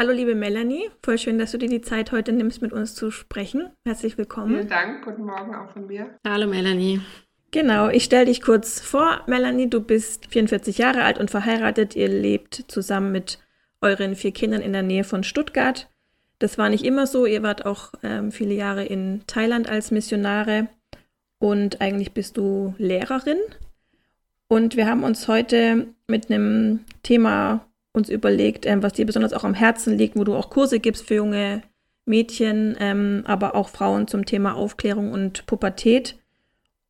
Hallo liebe Melanie, voll schön, dass du dir die Zeit heute nimmst, mit uns zu sprechen. Herzlich willkommen. Vielen Dank, guten Morgen auch von mir. Hallo Melanie. Genau, ich stelle dich kurz vor. Melanie, du bist 44 Jahre alt und verheiratet. Ihr lebt zusammen mit euren vier Kindern in der Nähe von Stuttgart. Das war nicht immer so. Ihr wart auch ähm, viele Jahre in Thailand als Missionare und eigentlich bist du Lehrerin. Und wir haben uns heute mit einem Thema uns überlegt, ähm, was dir besonders auch am Herzen liegt, wo du auch Kurse gibst für junge Mädchen, ähm, aber auch Frauen zum Thema Aufklärung und Pubertät.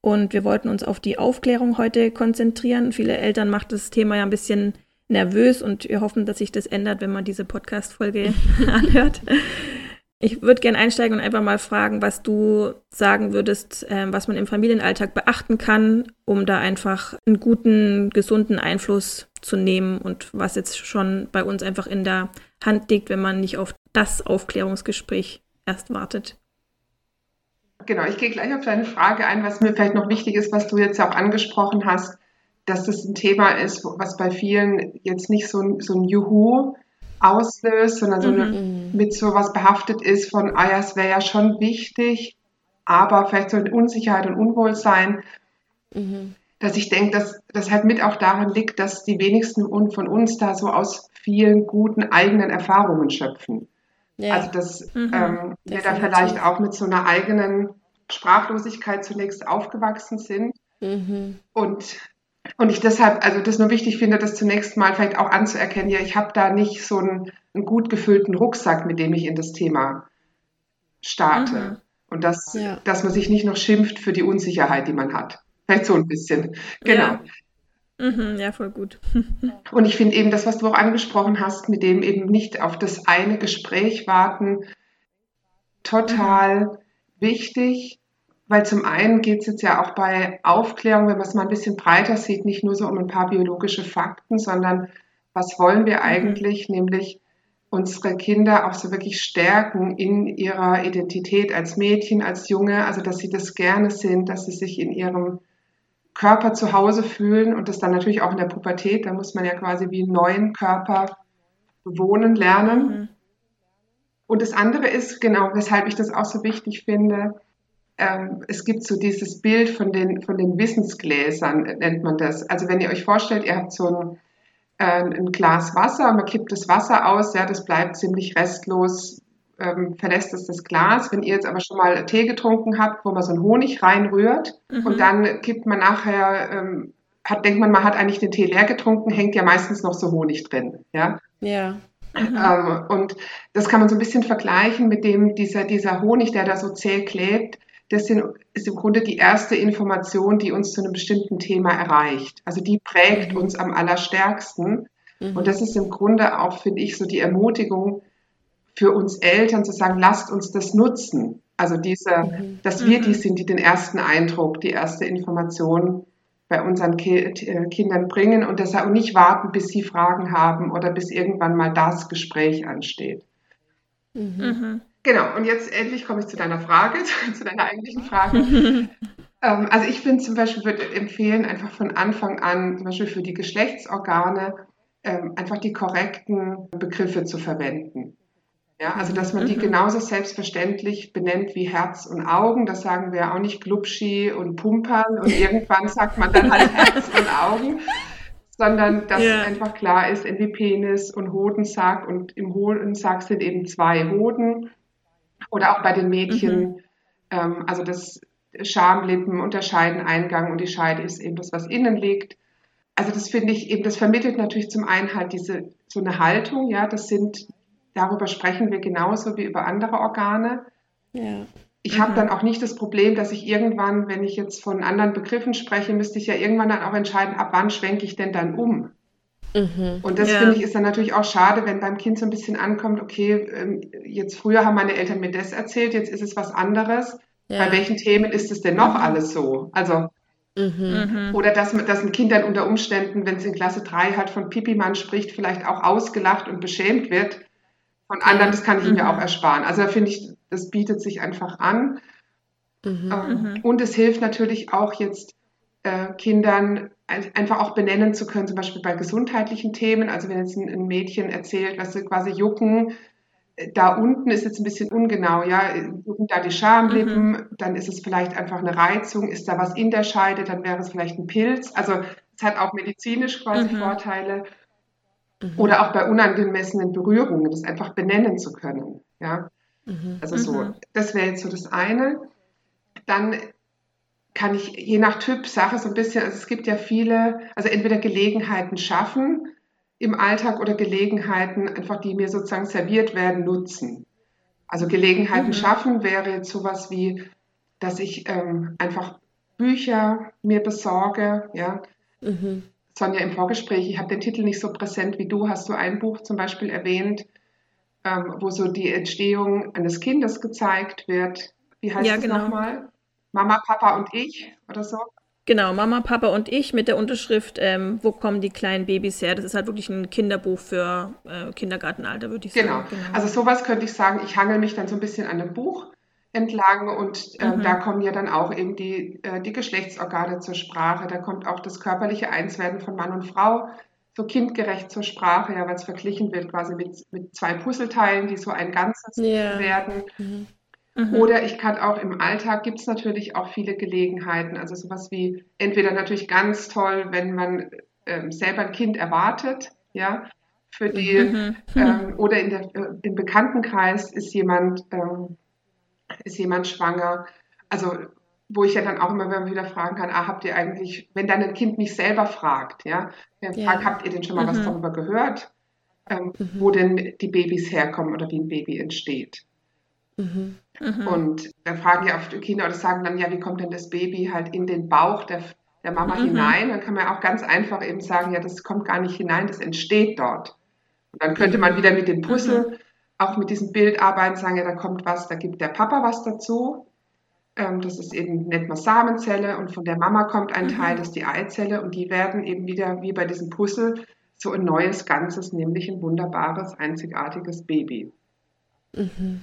Und wir wollten uns auf die Aufklärung heute konzentrieren. Viele Eltern macht das Thema ja ein bisschen nervös und wir hoffen, dass sich das ändert, wenn man diese Podcast-Folge anhört. Ich würde gerne einsteigen und einfach mal fragen, was du sagen würdest, äh, was man im Familienalltag beachten kann, um da einfach einen guten, gesunden Einfluss zu nehmen und was jetzt schon bei uns einfach in der Hand liegt, wenn man nicht auf das Aufklärungsgespräch erst wartet. Genau, ich gehe gleich auf deine Frage ein, was mir vielleicht noch wichtig ist, was du jetzt auch angesprochen hast, dass das ein Thema ist, was bei vielen jetzt nicht so, so ein Juhu auslöst, sondern so eine, mhm. mit sowas behaftet ist von, ah ja, es wäre ja schon wichtig, aber vielleicht so eine Unsicherheit und Unwohlsein, mhm. Dass ich denke, dass das halt mit auch daran liegt, dass die wenigsten von uns da so aus vielen guten eigenen Erfahrungen schöpfen. Ja. Also dass mhm. ähm, wir da vielleicht auch mit so einer eigenen Sprachlosigkeit zunächst aufgewachsen sind mhm. und und ich deshalb, also das nur wichtig finde, das zunächst mal vielleicht auch anzuerkennen, ja, ich habe da nicht so einen, einen, gut gefüllten Rucksack, mit dem ich in das Thema starte. Mhm. Und dass, ja. dass man sich nicht noch schimpft für die Unsicherheit, die man hat. Vielleicht so ein bisschen. Genau. Ja. Mhm, ja, voll gut. Und ich finde eben das, was du auch angesprochen hast, mit dem eben nicht auf das eine Gespräch warten, total mhm. wichtig weil zum einen geht es jetzt ja auch bei Aufklärung, wenn man es mal ein bisschen breiter sieht, nicht nur so um ein paar biologische Fakten, sondern was wollen wir mhm. eigentlich, mhm. nämlich unsere Kinder auch so wirklich stärken in ihrer Identität als Mädchen, als Junge, also dass sie das gerne sind, dass sie sich in ihrem Körper zu Hause fühlen und das dann natürlich auch in der Pubertät, da muss man ja quasi wie einen neuen Körper bewohnen lernen. Mhm. Und das andere ist, genau, weshalb ich das auch so wichtig finde, ähm, es gibt so dieses Bild von den, von den Wissensgläsern, nennt man das. Also wenn ihr euch vorstellt, ihr habt so ein, äh, ein Glas Wasser, man kippt das Wasser aus, ja, das bleibt ziemlich restlos, ähm, verlässt es das Glas. Wenn ihr jetzt aber schon mal Tee getrunken habt, wo man so einen Honig reinrührt mhm. und dann kippt man nachher, ähm, hat, denkt man, man hat eigentlich den Tee leer getrunken, hängt ja meistens noch so Honig drin, ja. Ja. Mhm. Ähm, und das kann man so ein bisschen vergleichen mit dem, dieser, dieser Honig, der da so zäh klebt, das sind, ist im Grunde die erste Information, die uns zu einem bestimmten Thema erreicht. Also die prägt mhm. uns am allerstärksten. Mhm. Und das ist im Grunde auch, finde ich, so die Ermutigung für uns Eltern zu sagen, lasst uns das nutzen. Also diese, mhm. dass wir die mhm. sind, die den ersten Eindruck, die erste Information bei unseren Ki äh, Kindern bringen und deshalb auch nicht warten, bis sie Fragen haben oder bis irgendwann mal das Gespräch ansteht. Mhm. mhm. Genau, und jetzt endlich komme ich zu deiner Frage, zu deiner eigentlichen Frage. ähm, also ich bin zum Beispiel, würde empfehlen, einfach von Anfang an, zum Beispiel für die Geschlechtsorgane, ähm, einfach die korrekten Begriffe zu verwenden. Ja, also dass man die mhm. genauso selbstverständlich benennt wie Herz und Augen. Das sagen wir auch nicht Glubschi und Pumpern und irgendwann sagt man dann halt Herz und Augen, sondern dass ja. einfach klar ist, irgendwie Penis und Hodensack und im Hodensack sind eben zwei Hoden oder auch bei den Mädchen, mhm. ähm, also das Schamlippen unterscheiden Eingang und die Scheide ist eben das, was innen liegt. Also das finde ich eben, das vermittelt natürlich zum einen halt diese so eine Haltung, ja, das sind, darüber sprechen wir genauso wie über andere Organe. Ja. Ich mhm. habe dann auch nicht das Problem, dass ich irgendwann, wenn ich jetzt von anderen Begriffen spreche, müsste ich ja irgendwann dann auch entscheiden, ab wann schwenke ich denn dann um. Mhm. Und das ja. finde ich ist dann natürlich auch schade, wenn beim Kind so ein bisschen ankommt, okay, ähm, jetzt früher haben meine Eltern mir das erzählt, jetzt ist es was anderes. Ja. Bei welchen Themen ist es denn noch mhm. alles so? Also, mhm. oder dass, dass ein Kind dann unter Umständen, wenn es in Klasse 3 halt von Pipi-Mann spricht, vielleicht auch ausgelacht und beschämt wird. Von anderen, das kann ich mhm. mir auch ersparen. Also da finde ich, das bietet sich einfach an. Mhm. Ähm, mhm. und es hilft natürlich auch jetzt äh, Kindern einfach auch benennen zu können, zum Beispiel bei gesundheitlichen Themen. Also wenn jetzt ein, ein Mädchen erzählt, was sie quasi jucken, da unten ist jetzt ein bisschen ungenau, ja, jucken da die Schamlippen, mhm. dann ist es vielleicht einfach eine Reizung, ist da was in der Scheide, dann wäre es vielleicht ein Pilz. Also es hat auch medizinisch quasi mhm. Vorteile. Mhm. Oder auch bei unangemessenen Berührungen, das einfach benennen zu können, ja. Mhm. Also so, mhm. das wäre jetzt so das eine. Dann kann ich je nach Typ Sache so ein bisschen, also es gibt ja viele, also entweder Gelegenheiten schaffen, im Alltag oder Gelegenheiten, einfach die mir sozusagen serviert werden, nutzen. Also Gelegenheiten mhm. schaffen wäre jetzt sowas wie, dass ich ähm, einfach Bücher mir besorge, ja. Mhm. Sonja, im Vorgespräch, ich habe den Titel nicht so präsent wie du, hast du ein Buch zum Beispiel erwähnt, ähm, wo so die Entstehung eines Kindes gezeigt wird. Wie heißt ja, das genau. nochmal? Mama, Papa und ich oder so? Genau, Mama, Papa und ich mit der Unterschrift, ähm, wo kommen die kleinen Babys her? Das ist halt wirklich ein Kinderbuch für äh, Kindergartenalter, würde ich genau. sagen. Genau, also sowas könnte ich sagen, ich hangel mich dann so ein bisschen an dem Buch entlang und äh, mhm. da kommen ja dann auch eben die, äh, die Geschlechtsorgane zur Sprache, da kommt auch das körperliche Einswerden von Mann und Frau so kindgerecht zur Sprache, ja, weil es verglichen wird quasi mit, mit zwei Puzzleteilen, die so ein Ganzes yeah. werden. Mhm. Mhm. Oder ich kann auch im Alltag gibt es natürlich auch viele Gelegenheiten. Also sowas wie entweder natürlich ganz toll, wenn man ähm, selber ein Kind erwartet, ja, für die mhm. ähm, oder in der, äh, im Bekanntenkreis ist jemand ähm, ist jemand schwanger. Also wo ich ja dann auch immer wieder fragen kann, ah, habt ihr eigentlich, wenn dann ein Kind mich selber fragt, ja, ja. fragt, habt ihr denn schon mal mhm. was darüber gehört, ähm, mhm. wo denn die Babys herkommen oder wie ein Baby entsteht? Mhm. Mhm. Und dann fragen ja oft Kinder oder sagen dann, ja, wie kommt denn das Baby halt in den Bauch der, der Mama mhm. hinein? Dann kann man auch ganz einfach eben sagen, ja, das kommt gar nicht hinein, das entsteht dort. Und dann könnte man wieder mit dem Puzzle, mhm. Auch mit diesem Bild arbeiten, sagen, ja, da kommt was, da gibt der Papa was dazu. Ähm, das ist eben, nennt man Samenzelle und von der Mama kommt ein Teil, mhm. das ist die Eizelle und die werden eben wieder, wie bei diesem Puzzle, so ein neues Ganzes, nämlich ein wunderbares, einzigartiges Baby. Mhm.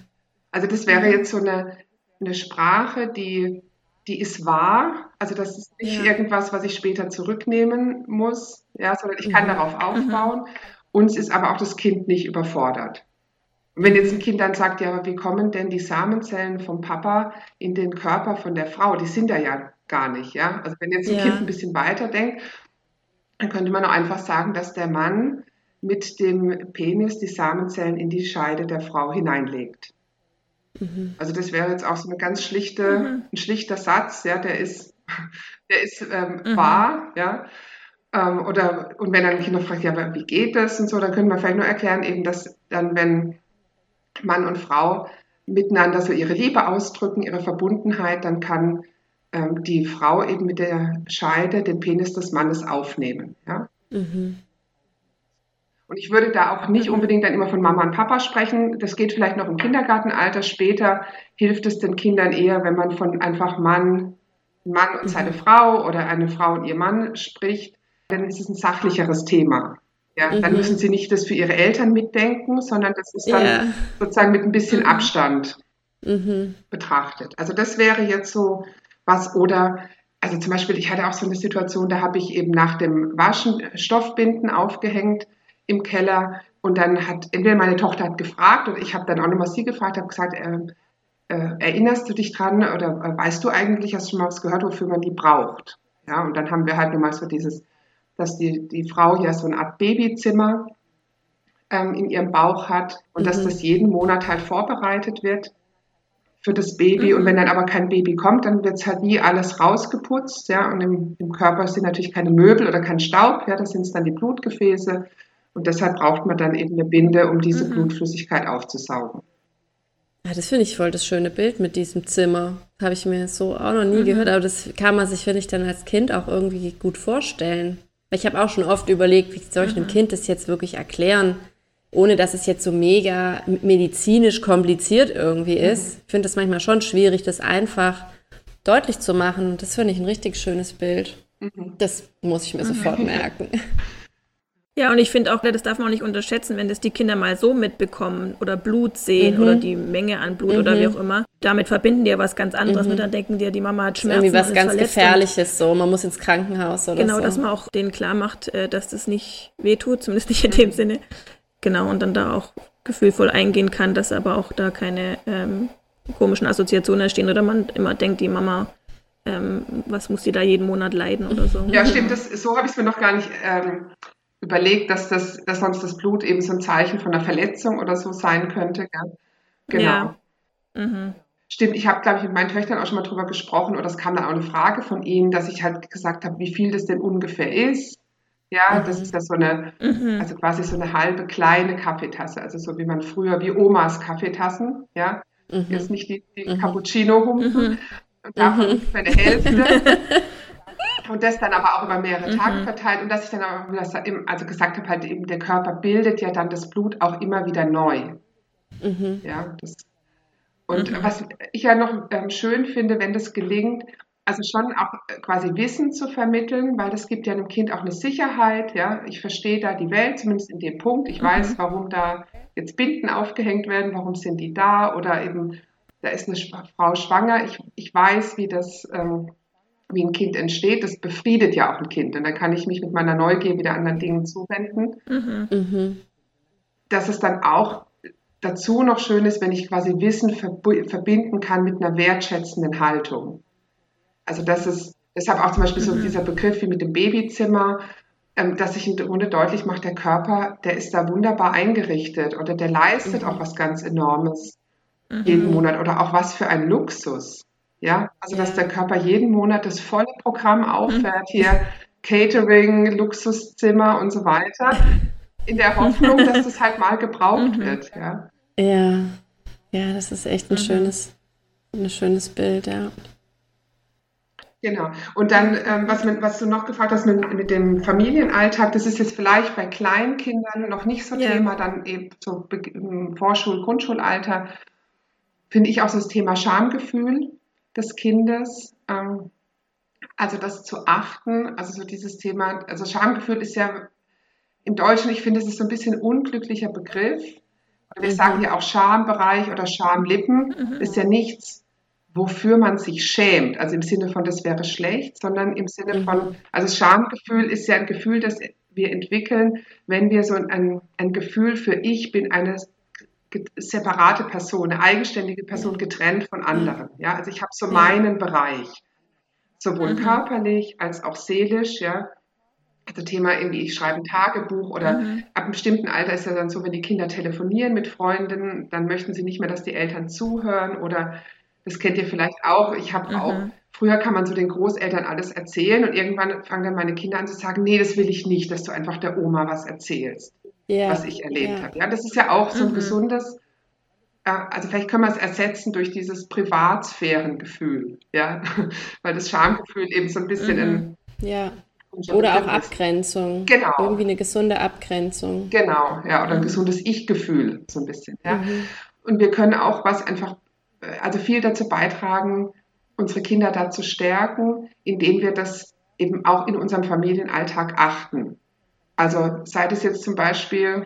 Also das wäre jetzt so eine, eine Sprache, die, die ist wahr. Also das ist nicht ja. irgendwas, was ich später zurücknehmen muss, ja, sondern ich kann mhm. darauf aufbauen. Mhm. Uns ist aber auch das Kind nicht überfordert. Und wenn jetzt ein Kind dann sagt, ja, wie kommen denn die Samenzellen vom Papa in den Körper von der Frau? Die sind da ja gar nicht, ja. Also wenn jetzt ein ja. Kind ein bisschen weiter denkt, dann könnte man auch einfach sagen, dass der Mann mit dem Penis die Samenzellen in die Scheide der Frau hineinlegt. Mhm. Also das wäre jetzt auch so eine ganz schlichte, mhm. ein schlichter Satz, ja, der ist, der ist ähm, mhm. wahr, ja. Ähm, oder und wenn dann ein Kind fragt, ja, aber wie geht das und so, dann können wir vielleicht nur erklären, eben, dass dann, wenn Mann und Frau miteinander so ihre Liebe ausdrücken, ihre Verbundenheit, dann kann ähm, die Frau eben mit der Scheide den Penis des Mannes aufnehmen. Ja? Mhm. Und ich würde da auch nicht unbedingt dann immer von Mama und Papa sprechen. Das geht vielleicht noch im Kindergartenalter. Später hilft es den Kindern eher, wenn man von einfach Mann, Mann und seine mhm. Frau oder eine Frau und ihr Mann spricht. Dann ist es ein sachlicheres Thema. Ja, mhm. dann müssen sie nicht das für ihre Eltern mitdenken, sondern das ist dann yeah. sozusagen mit ein bisschen mhm. Abstand mhm. betrachtet. Also das wäre jetzt so was oder also zum Beispiel, ich hatte auch so eine Situation, da habe ich eben nach dem Waschen Stoffbinden aufgehängt im Keller. Und dann hat entweder meine Tochter hat gefragt oder ich habe dann auch nochmal sie gefragt, habe gesagt, äh, äh, erinnerst du dich dran oder äh, weißt du eigentlich, hast du schon mal was gehört, wofür man die braucht? Ja, und dann haben wir halt nochmal so dieses dass die, die Frau ja so eine Art Babyzimmer ähm, in ihrem Bauch hat und mhm. dass das jeden Monat halt vorbereitet wird für das Baby. Mhm. Und wenn dann aber kein Baby kommt, dann wird es halt nie alles rausgeputzt. Ja? Und im, im, Körper sind natürlich keine Möbel oder kein Staub, ja? das sind dann die Blutgefäße. Und deshalb braucht man dann eben eine Binde, um diese mhm. Blutflüssigkeit aufzusaugen. Ja, das finde ich voll das schöne Bild mit diesem Zimmer. Habe ich mir so auch noch nie mhm. gehört, aber das kann man sich, finde ich, dann als Kind auch irgendwie gut vorstellen. Ich habe auch schon oft überlegt, wie soll ich einem mhm. Kind das jetzt wirklich erklären, ohne dass es jetzt so mega medizinisch kompliziert irgendwie mhm. ist. Ich finde es manchmal schon schwierig, das einfach deutlich zu machen. Und das finde ich ein richtig schönes Bild. Mhm. Das muss ich mir sofort merken. Ja, und ich finde auch, das darf man auch nicht unterschätzen, wenn das die Kinder mal so mitbekommen oder Blut sehen mhm. oder die Menge an Blut mhm. oder wie auch immer. Damit verbinden die ja was ganz anderes mhm. mit. Dann denken die, die Mama hat Schmerzen. Irgendwie was ganz Gefährliches so. Man muss ins Krankenhaus oder genau, so. Genau, dass man auch denen klar macht, äh, dass das nicht wehtut, zumindest nicht in dem Sinne. Genau, und dann da auch gefühlvoll eingehen kann, dass aber auch da keine ähm, komischen Assoziationen entstehen oder man immer denkt, die Mama ähm, was muss sie da jeden Monat leiden oder so. Ja, stimmt, das, so habe ich es mir noch gar nicht ähm, überlegt, dass, das, dass sonst das Blut eben so ein Zeichen von einer Verletzung oder so sein könnte. Gell? Genau. Ja. Mhm. Stimmt, ich habe, glaube ich, mit meinen Töchtern auch schon mal drüber gesprochen oder es kam dann auch eine Frage von ihnen, dass ich halt gesagt habe, wie viel das denn ungefähr ist. Ja, mhm. das ist ja so eine, mhm. also quasi so eine halbe kleine Kaffeetasse, also so wie man früher, wie Omas Kaffeetassen, ja. Mhm. Jetzt nicht die, die mhm. Cappuccino-Humpen. Mhm. Und davon ungefähr eine Hälfte. und das dann aber auch über mehrere mhm. Tage verteilt und dass ich dann das also gesagt habe, halt eben der Körper bildet ja dann das Blut auch immer wieder neu. Mhm. Ja, das, und mhm. was ich ja noch ähm, schön finde, wenn das gelingt, also schon auch äh, quasi Wissen zu vermitteln, weil das gibt ja einem Kind auch eine Sicherheit, ja, ich verstehe da die Welt, zumindest in dem Punkt, ich mhm. weiß, warum da jetzt Binden aufgehängt werden, warum sind die da oder eben, da ist eine Frau schwanger, ich, ich weiß, wie das ähm, wie ein Kind entsteht, das befriedet ja auch ein Kind. Und dann kann ich mich mit meiner Neugier wieder anderen Dingen zuwenden. Mhm. mhm. Dass es dann auch dazu noch schön ist, wenn ich quasi Wissen verbinden kann mit einer wertschätzenden Haltung. Also das ist deshalb auch zum Beispiel mhm. so dieser Begriff wie mit dem Babyzimmer, ähm, dass sich im Grunde deutlich macht, der Körper, der ist da wunderbar eingerichtet oder der leistet mhm. auch was ganz Enormes jeden mhm. Monat oder auch was für ein Luxus. Ja, also dass der Körper jeden Monat das volle Programm auffährt, mhm. hier Catering, Luxuszimmer und so weiter, in der Hoffnung, dass das halt mal gebraucht mhm. wird. Ja. ja, ja, das ist echt ein mhm. schönes, ein schönes Bild, ja. Genau. Und dann, ähm, was, mit, was, du noch gefragt hast mit, mit, dem Familienalltag, das ist jetzt vielleicht bei Kleinkindern noch nicht so ja. Thema, dann eben so Vorschul-, Grundschulalter, finde ich auch so das Thema Schamgefühl des Kindes. Ähm, also das zu achten, also so dieses Thema, also Schamgefühl ist ja im Deutschen, ich finde, es ist so ein bisschen ein unglücklicher Begriff. Wir mhm. sagen ja auch Schambereich oder Schamlippen, mhm. ist ja nichts, wofür man sich schämt, also im Sinne von, das wäre schlecht, sondern im Sinne mhm. von, also Schamgefühl ist ja ein Gefühl, das wir entwickeln, wenn wir so ein, ein Gefühl für ich bin eine separate Person, eine eigenständige Person getrennt von anderen. Ja, also ich habe so meinen Bereich, sowohl mhm. körperlich als auch seelisch. Ja, also Thema irgendwie, ich schreibe ein Tagebuch oder mhm. ab einem bestimmten Alter ist ja dann so, wenn die Kinder telefonieren mit Freunden, dann möchten sie nicht mehr, dass die Eltern zuhören oder das kennt ihr vielleicht auch. Ich habe mhm. auch Früher kann man so den Großeltern alles erzählen und irgendwann fangen dann meine Kinder an zu sagen, nee, das will ich nicht, dass du einfach der Oma was erzählst yeah. was ich erlebt yeah. habe. Ja, das ist ja auch so ein mhm. gesundes, äh, also vielleicht können wir es ersetzen durch dieses Privatsphärengefühl, ja, weil das Schamgefühl eben so ein bisschen mhm. in, ja. Oder auch Abgrenzung. Genau. Irgendwie eine gesunde Abgrenzung. Genau, ja, oder ein mhm. gesundes Ich-Gefühl, so ein bisschen. Ja. Mhm. Und wir können auch was einfach, äh, also viel dazu beitragen, unsere Kinder dazu stärken, indem wir das eben auch in unserem Familienalltag achten. Also sei das jetzt zum Beispiel,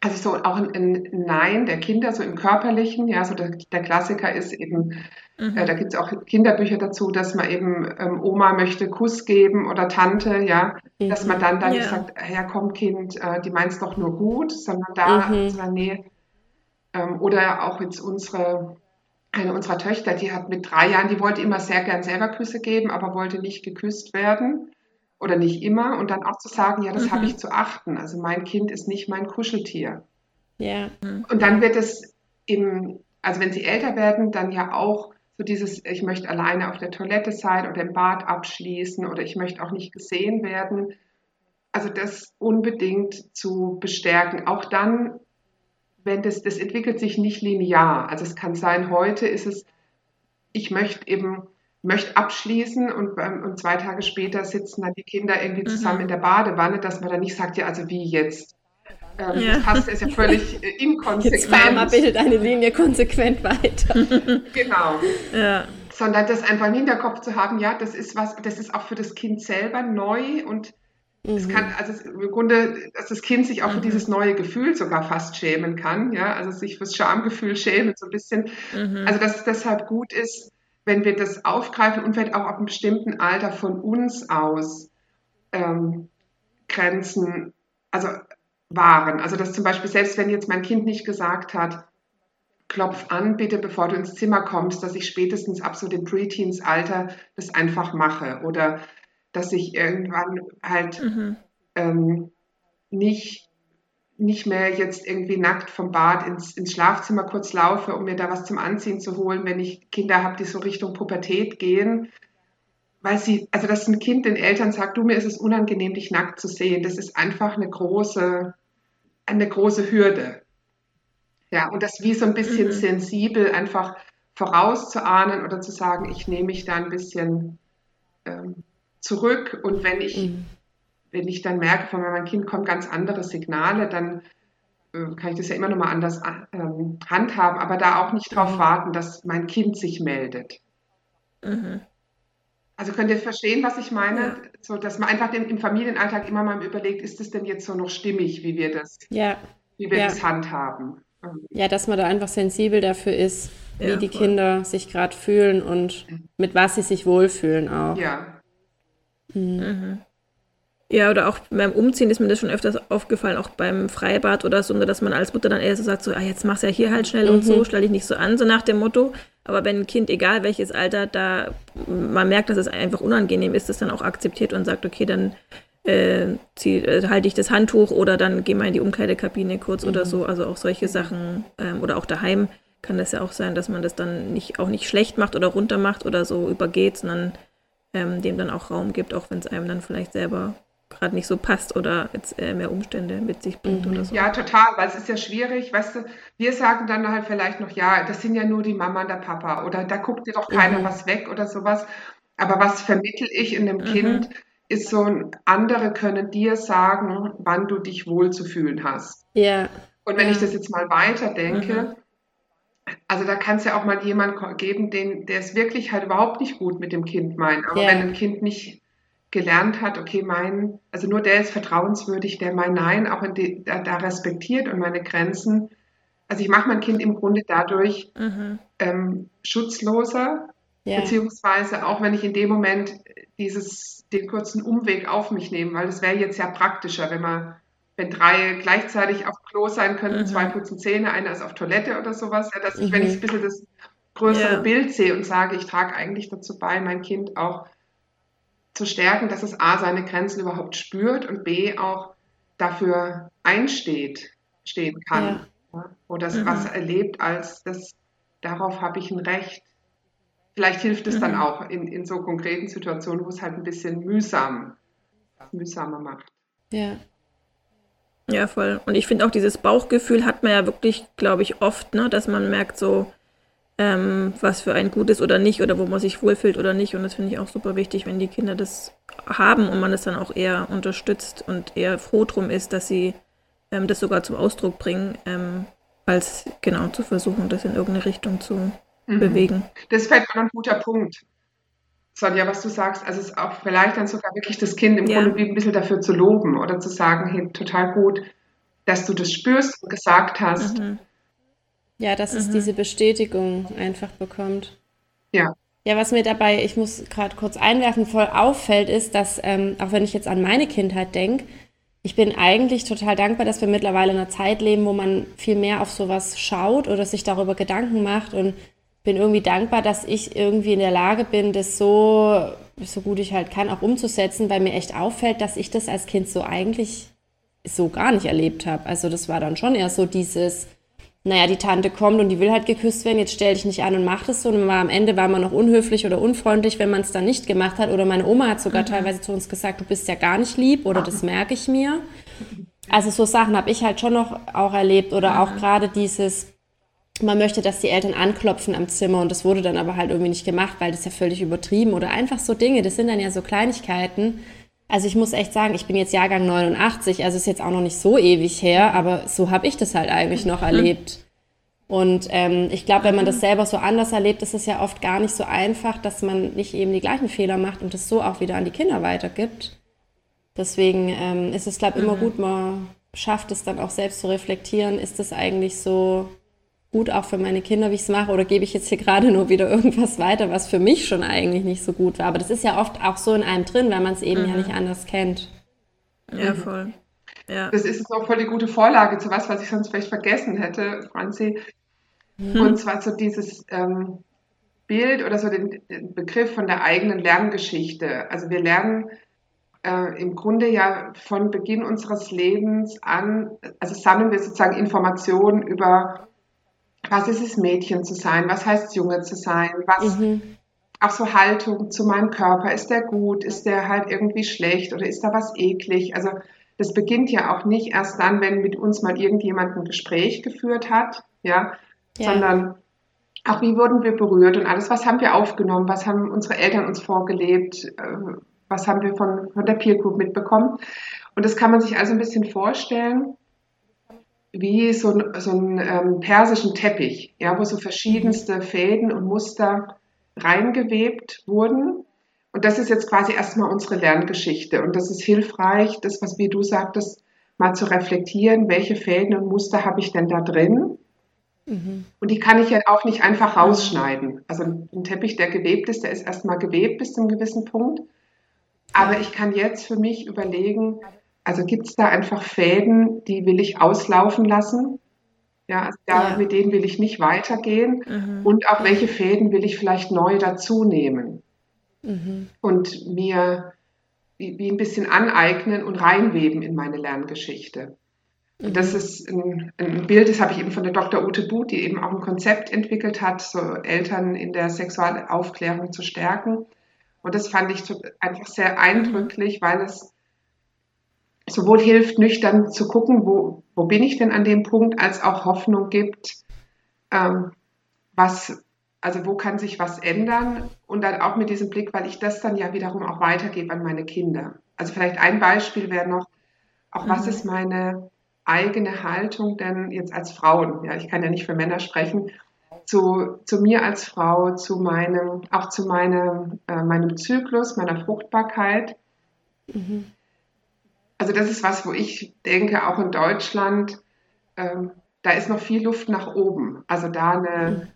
also so auch ein, Nein der Kinder, so im Körperlichen, ja, so der, der Klassiker ist eben, mhm. äh, da gibt es auch Kinderbücher dazu, dass man eben ähm, Oma möchte Kuss geben oder Tante, ja, mhm. dass man dann dann ja. sagt, ja komm Kind, äh, die es doch nur gut, sondern da, mhm. sondern nee, ähm, oder auch jetzt unsere eine unserer Töchter, die hat mit drei Jahren, die wollte immer sehr gern selber Küsse geben, aber wollte nicht geküsst werden. Oder nicht immer und dann auch zu sagen, ja, das mhm. habe ich zu achten. Also mein Kind ist nicht mein Kuscheltier. Ja. Und dann wird es im, also wenn sie älter werden, dann ja auch so dieses, ich möchte alleine auf der Toilette sein oder im Bad abschließen oder ich möchte auch nicht gesehen werden. Also das unbedingt zu bestärken. Auch dann, wenn das, das entwickelt sich nicht linear. Also es kann sein, heute ist es, ich möchte eben, möchte abschließen und, und zwei Tage später sitzen dann die Kinder irgendwie zusammen mhm. in der Badewanne, dass man dann nicht sagt, ja, also wie jetzt? Ähm, ja. Das passt, ist ja völlig äh, inkonsequent. Jetzt fahr mal bitte deine Linie konsequent weiter. genau. Ja. Sondern das einfach im Hinterkopf zu haben, ja, das ist was, das ist auch für das Kind selber neu und mhm. es kann, also im Grunde, dass das Kind sich auch mhm. für dieses neue Gefühl sogar fast schämen kann, ja, also sich fürs Schamgefühl schämen, so ein bisschen. Mhm. Also, dass es deshalb gut ist, wenn wir das aufgreifen und vielleicht auch ab einem bestimmten Alter von uns aus ähm, Grenzen, also waren. Also dass zum Beispiel, selbst wenn jetzt mein Kind nicht gesagt hat, klopf an, bitte, bevor du ins Zimmer kommst, dass ich spätestens ab so dem Preteens-Alter das einfach mache. Oder dass ich irgendwann halt mhm. ähm, nicht, nicht mehr jetzt irgendwie nackt vom Bad ins, ins Schlafzimmer kurz laufe, um mir da was zum Anziehen zu holen, wenn ich Kinder habe, die so Richtung Pubertät gehen. Weil sie, also dass ein Kind den Eltern sagt, du, mir ist es unangenehm, dich nackt zu sehen, das ist einfach eine große, eine große Hürde. Ja, und das wie so ein bisschen mhm. sensibel einfach vorauszuahnen oder zu sagen, ich nehme mich da ein bisschen ähm, zurück und wenn ich, mhm. Wenn ich dann merke, von meinem Kind kommen ganz andere Signale, dann äh, kann ich das ja immer noch mal anders ähm, handhaben, aber da auch nicht darauf mhm. warten, dass mein Kind sich meldet. Mhm. Also könnt ihr verstehen, was ich meine? Ja. So, dass man einfach im, Familienalltag immer mal überlegt, ist es denn jetzt so noch stimmig, wie wir das, ja. wie wir ja. das handhaben? Ja, dass man da einfach sensibel dafür ist, wie ja, die voll. Kinder sich gerade fühlen und mit was sie sich wohlfühlen auch. Ja. Mhm. mhm. Ja, oder auch beim Umziehen ist mir das schon öfters aufgefallen, auch beim Freibad oder so, dass man als Mutter dann eher so sagt, so, ah, jetzt mach's ja hier halt schnell mhm. und so, stell dich nicht so an, so nach dem Motto. Aber wenn ein Kind, egal welches Alter, da man merkt, dass es einfach unangenehm ist, das dann auch akzeptiert und sagt, okay, dann äh, äh, halte ich das Handtuch oder dann geh mal in die Umkleidekabine kurz mhm. oder so. Also auch solche Sachen ähm, oder auch daheim kann das ja auch sein, dass man das dann nicht auch nicht schlecht macht oder runter macht oder so übergeht, sondern ähm, dem dann auch Raum gibt, auch wenn es einem dann vielleicht selber gerade nicht so passt oder jetzt äh, mehr Umstände mit sich bringt mhm. oder so. Ja, total, weil es ist ja schwierig, weißt du, wir sagen dann halt vielleicht noch, ja, das sind ja nur die Mama und der Papa oder da guckt dir doch keiner mhm. was weg oder sowas. Aber was vermittel ich in dem mhm. Kind, ist so, andere können dir sagen, wann du dich wohl zu fühlen hast. Ja. Und wenn ich das jetzt mal weiterdenke, mhm. also da kann es ja auch mal jemand geben, den, der es wirklich halt überhaupt nicht gut mit dem Kind meint. Aber ja. wenn ein Kind nicht gelernt hat, okay, mein, also nur der ist vertrauenswürdig, der mein Nein auch die, da, da, respektiert und meine Grenzen. Also ich mache mein Kind im Grunde dadurch mhm. ähm, schutzloser, yeah. beziehungsweise auch wenn ich in dem Moment dieses, den kurzen Umweg auf mich nehme, weil das wäre jetzt ja praktischer, wenn man, wenn drei gleichzeitig auf Klo sein könnten, mhm. zwei putzen Zähne, einer ist auf Toilette oder sowas, ja, dass ich, mhm. wenn ich ein bisschen das größere yeah. Bild sehe und sage, ich trage eigentlich dazu bei, mein Kind auch zu stärken, dass es A, seine Grenzen überhaupt spürt und B, auch dafür einsteht, stehen kann. Ja. Oder mhm. was erlebt als das, darauf habe ich ein Recht. Vielleicht hilft es mhm. dann auch in, in so konkreten Situationen, wo es halt ein bisschen mühsam, mühsamer macht. Ja. Ja, voll. Und ich finde auch dieses Bauchgefühl hat man ja wirklich, glaube ich, oft, ne, dass man merkt so, ähm, was für ein gut ist oder nicht oder wo man sich wohlfühlt oder nicht. Und das finde ich auch super wichtig, wenn die Kinder das haben und man es dann auch eher unterstützt und eher froh drum ist, dass sie ähm, das sogar zum Ausdruck bringen, ähm, als genau zu versuchen, das in irgendeine Richtung zu mhm. bewegen. Das fällt mir ein guter Punkt. Sonja, was du sagst, also es ist auch vielleicht dann sogar wirklich das Kind im ja. Grunde ein bisschen dafür zu loben oder zu sagen, hey, total gut, dass du das spürst und gesagt hast. Mhm. Ja, dass mhm. es diese Bestätigung einfach bekommt. Ja. Ja, was mir dabei, ich muss gerade kurz einwerfen, voll auffällt, ist, dass, ähm, auch wenn ich jetzt an meine Kindheit denke, ich bin eigentlich total dankbar, dass wir mittlerweile in einer Zeit leben, wo man viel mehr auf sowas schaut oder sich darüber Gedanken macht und bin irgendwie dankbar, dass ich irgendwie in der Lage bin, das so so gut ich halt kann, auch umzusetzen, weil mir echt auffällt, dass ich das als Kind so eigentlich so gar nicht erlebt habe. Also das war dann schon eher so dieses, naja, die Tante kommt und die will halt geküsst werden, jetzt stell dich nicht an und mach das so. Und war, am Ende war man noch unhöflich oder unfreundlich, wenn man es dann nicht gemacht hat. Oder meine Oma hat sogar mhm. teilweise zu uns gesagt, du bist ja gar nicht lieb oder das merke ich mir. Also so Sachen habe ich halt schon noch auch erlebt. Oder auch gerade dieses, man möchte, dass die Eltern anklopfen am Zimmer und das wurde dann aber halt irgendwie nicht gemacht, weil das ja völlig übertrieben oder einfach so Dinge, das sind dann ja so Kleinigkeiten. Also ich muss echt sagen, ich bin jetzt Jahrgang 89, also ist jetzt auch noch nicht so ewig her, aber so habe ich das halt eigentlich noch erlebt. Und ähm, ich glaube, wenn man das selber so anders erlebt, ist es ja oft gar nicht so einfach, dass man nicht eben die gleichen Fehler macht und das so auch wieder an die Kinder weitergibt. Deswegen ähm, ist es, glaube ich, immer mhm. gut, man schafft es dann auch selbst zu reflektieren, ist das eigentlich so gut auch für meine Kinder, wie ich es mache, oder gebe ich jetzt hier gerade nur wieder irgendwas weiter, was für mich schon eigentlich nicht so gut war. Aber das ist ja oft auch so in einem drin, weil man es eben mhm. ja nicht anders kennt. Ja, voll. Ja. Das ist auch voll die gute Vorlage zu was, was ich sonst vielleicht vergessen hätte, Franzi. Mhm. Und zwar so dieses ähm, Bild oder so den, den, Begriff von der eigenen Lerngeschichte. Also wir lernen äh, im Grunde ja von Beginn unseres Lebens an, also sammeln wir sozusagen Informationen über was ist es, Mädchen zu sein, was heißt Junge zu sein, was, mhm. auch so Haltung zu meinem Körper, ist der gut, ist der halt irgendwie schlecht? Oder ist da was eklig, also das beginnt ja auch nicht erst dann, wenn mit uns mal irgendjemand ein Gespräch geführt hat, ja, ja. sondern auch wie wurden wir berührt und alles, was haben wir aufgenommen, was haben unsere Eltern uns vorgelebt, äh, was haben wir von, von der Peer Group mitbekommen. Und das kann man sich also ein bisschen vorstellen, wie so, so einen ähm, persischen Teppich, ja, wo so verschiedenste Fäden und Muster reingewebt wurden. Und das ist jetzt quasi erstmal unsere Lerngeschichte. Und das ist hilfreich, das, was wie du sagtest, mal zu reflektieren, welche Fäden und Muster habe ich denn da drin? Mhm. Und die kann ich ja auch nicht einfach rausschneiden. Also ein Teppich, der gewebt ist, der ist erstmal gewebt bis zu einem gewissen Punkt. Aber ich kann jetzt für mich überlegen, also gibt es da einfach Fäden, die will ich auslaufen lassen? Ja, also da, ja. mit denen will ich nicht weitergehen. Mhm. Und auch welche Fäden will ich vielleicht neu dazu nehmen? Mhm. Und mir wie, wie, ein bisschen aneignen und reinweben in meine Lerngeschichte. Mhm. Und das ist ein, ein, Bild, das habe ich eben von der Dr. Ute Buth, die eben auch ein Konzept entwickelt hat, so Eltern in der Sexualaufklärung zu stärken. Und das fand ich einfach sehr eindrücklich, weil es sowohl hilft, nüchtern zu gucken, wo, wo bin ich denn an dem Punkt, als auch Hoffnung gibt, ähm, was, also wo kann sich was ändern und dann auch mit diesem Blick, weil ich das dann ja wiederum auch weitergebe an meine Kinder. Also vielleicht ein Beispiel wäre noch, auch was mhm. ist meine eigene Haltung denn jetzt als Frauen? Ja, ich kann ja nicht für Männer sprechen. Zu, zu mir als Frau, zu meinem, auch zu meinem, äh, meinem Zyklus, meiner Fruchtbarkeit. Mhm also das ist was, wo ich denke, auch in Deutschland, ähm, da ist noch viel Luft nach oben. Also da eine,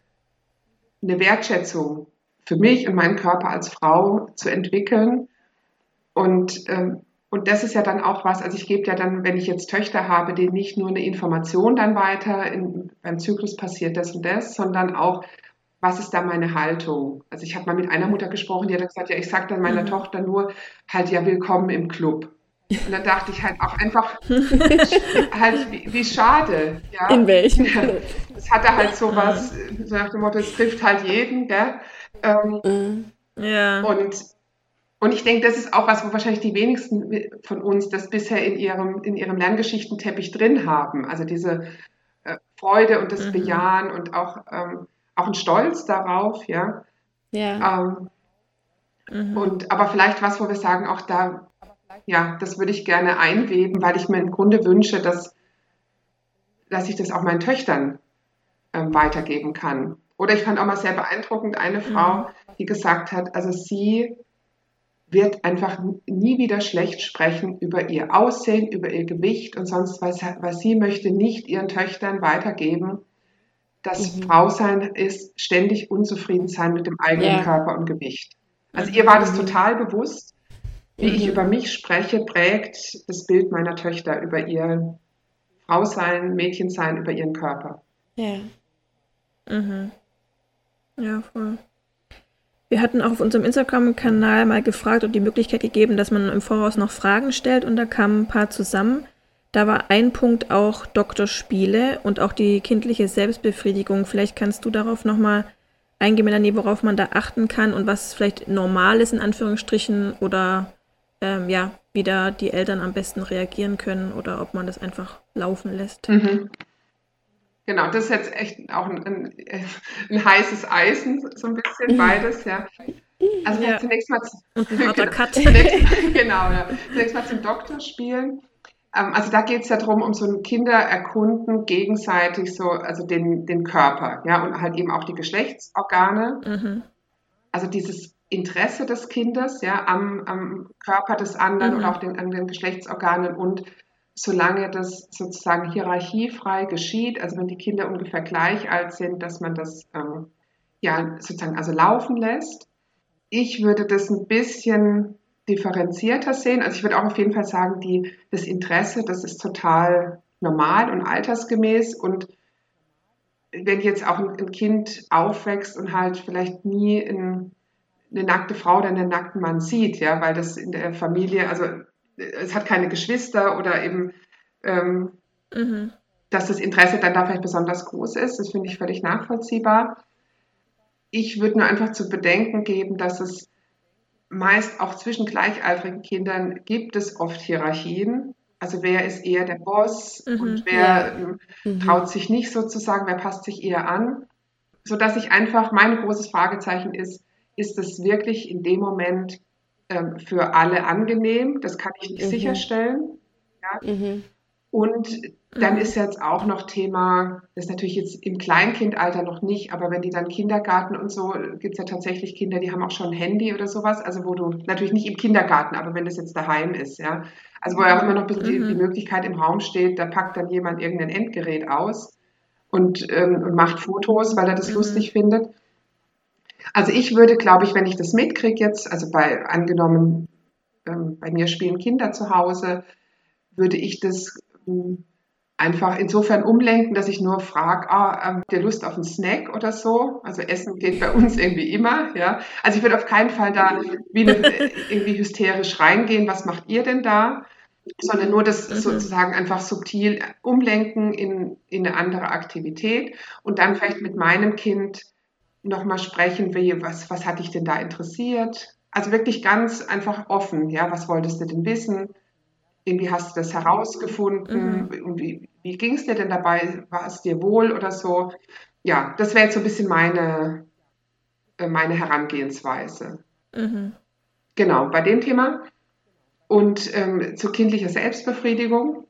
eine Wertschätzung für mich und meinen Körper als Frau zu entwickeln. Und, ähm, und das ist ja dann auch was, also ich gebe ja dann, wenn ich jetzt Töchter habe, denen nicht nur eine Information dann weiter, in, beim Zyklus passiert das und das, sondern auch, was ist da meine Haltung? Also ich habe mal mit einer Mutter gesprochen, die hat gesagt, ja, ich sage dann meiner mhm. Tochter nur halt ja willkommen im Club. Und dann dachte ich halt auch einfach, halt, wie, wie, schade. Ja? In welchem? Es hatte halt sowas, so nach dem Motto, es trifft halt jeden. Gell? Ähm, mhm. ja. Und, und ich denke, das ist auch was, wo wahrscheinlich die wenigsten von uns das bisher in ihrem, in ihrem Lerngeschichtenteppich drin haben. Also diese äh, Freude und das mhm. Bejahen und auch, ähm, auch ein Stolz darauf, ja. Ja. Ähm, mhm. Und aber vielleicht was, wo wir sagen, auch da ja, das würde ich gerne einweben, weil ich mir im Grunde wünsche, dass, dass ich das auch meinen Töchtern ähm, weitergeben kann. Oder ich fand auch mal sehr beeindruckend eine Frau, mhm. die gesagt hat, also sie wird einfach nie wieder schlecht sprechen über ihr Aussehen, über ihr Gewicht und sonst was, weil sie möchte nicht ihren Töchtern weitergeben, dass mhm. Frau sein ist, ständig unzufrieden sein mit dem eigenen ja. Körper und Gewicht. Also ihr war das mhm. total bewusst wie ich über mich spreche, prägt das Bild meiner Töchter über ihr Frausein, Mädchensein, über ihren Körper. Ja. Mhm. Ja, voll. Wir hatten auch auf unserem Instagram-Kanal mal gefragt und die Möglichkeit gegeben, dass man im Voraus noch Fragen stellt und da kamen ein paar zusammen. Da war ein Punkt auch Doktorspiele und auch die kindliche Selbstbefriedigung. Vielleicht kannst du darauf nochmal eingehen, Melanie, worauf man da achten kann und was vielleicht normal ist, in Anführungsstrichen, oder ähm, ja, wie da die Eltern am besten reagieren können oder ob man das einfach laufen lässt. Mhm. Genau, das ist jetzt echt auch ein, ein, ein heißes Eisen, so ein bisschen mhm. beides, ja. Also ja. zunächst mal und ein harter Cut. genau, ja. Zunächst mal zum Doktorspielen. Ähm, also da geht es ja darum, um so ein Kindererkunden gegenseitig so, also den, den Körper, ja, und halt eben auch die Geschlechtsorgane. Mhm. Also dieses Interesse des Kindes, ja, am, am Körper des anderen mhm. oder auch den, an den Geschlechtsorganen und solange das sozusagen hierarchiefrei geschieht, also wenn die Kinder ungefähr gleich alt sind, dass man das ähm, ja sozusagen also laufen lässt. Ich würde das ein bisschen differenzierter sehen. Also ich würde auch auf jeden Fall sagen, die, das Interesse, das ist total normal und altersgemäß und wenn jetzt auch ein, Kind aufwächst und halt vielleicht nie in, eine nackte Frau oder einen nackten Mann sieht, ja, weil das in der Familie, also es hat keine Geschwister oder eben, ähm, mhm. dass das Interesse dann da vielleicht besonders groß ist. Das finde ich völlig nachvollziehbar. Ich würde nur einfach zu bedenken geben, dass es meist auch zwischen gleichaltrigen Kindern gibt es oft Hierarchien. Also wer ist eher der Boss mhm, und wer ja. Ähm, mhm. traut sich nicht sozusagen, wer passt sich eher an. Sodass ich einfach, mein großes Fragezeichen ist, ist es wirklich in dem Moment ähm, für alle angenehm. Das kann ich nicht mhm. sicherstellen. Ja. Mhm. Und dann mhm. ist jetzt auch noch Thema, das ist natürlich jetzt im Kleinkindalter noch nicht, aber wenn die dann Kindergarten und so, gibt es ja tatsächlich Kinder, die haben auch schon ein Handy oder sowas, also wo du, natürlich nicht im Kindergarten, aber wenn das jetzt daheim ist, ja. Also wo ja auch immer noch ein bisschen die, die, mhm. Möglichkeit im Raum steht, da packt dann jemand irgendein Endgerät aus und, ähm, und macht Fotos, weil er das mhm. lustig findet. Also ich würde, glaube ich, wenn ich das mitkriege jetzt, also bei angenommen, ähm, bei mir spielen Kinder zu Hause, würde ich das ähm, einfach insofern umlenken, dass ich nur frage, ah, ähm, habt ihr Lust auf einen Snack oder so? Also Essen geht bei uns irgendwie immer, ja. Also ich würde auf keinen Fall da wie eine, irgendwie hysterisch reingehen, was macht ihr denn da? Sondern nur das mhm. sozusagen einfach subtil umlenken in, in eine andere Aktivität und dann vielleicht mit meinem Kind nochmal sprechen, wie, was, was hat dich denn da interessiert? Also wirklich ganz einfach offen, ja, was wolltest du denn wissen? Irgendwie hast du das herausgefunden mhm. und wie, wie ging es dir denn dabei? War es dir wohl oder so? Ja, das wäre jetzt so ein bisschen meine, äh, meine Herangehensweise. Mhm. Genau, bei dem Thema. Und ähm, zu kindlicher Selbstbefriedigung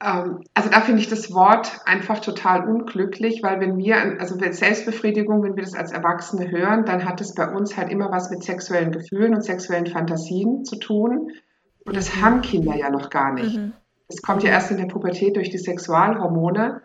also da finde ich das Wort einfach total unglücklich, weil wenn wir, also Selbstbefriedigung, wenn wir das als Erwachsene hören, dann hat es bei uns halt immer was mit sexuellen Gefühlen und sexuellen Fantasien zu tun. Und das mhm. haben Kinder ja noch gar nicht. Mhm. Das kommt ja erst in der Pubertät durch die Sexualhormone.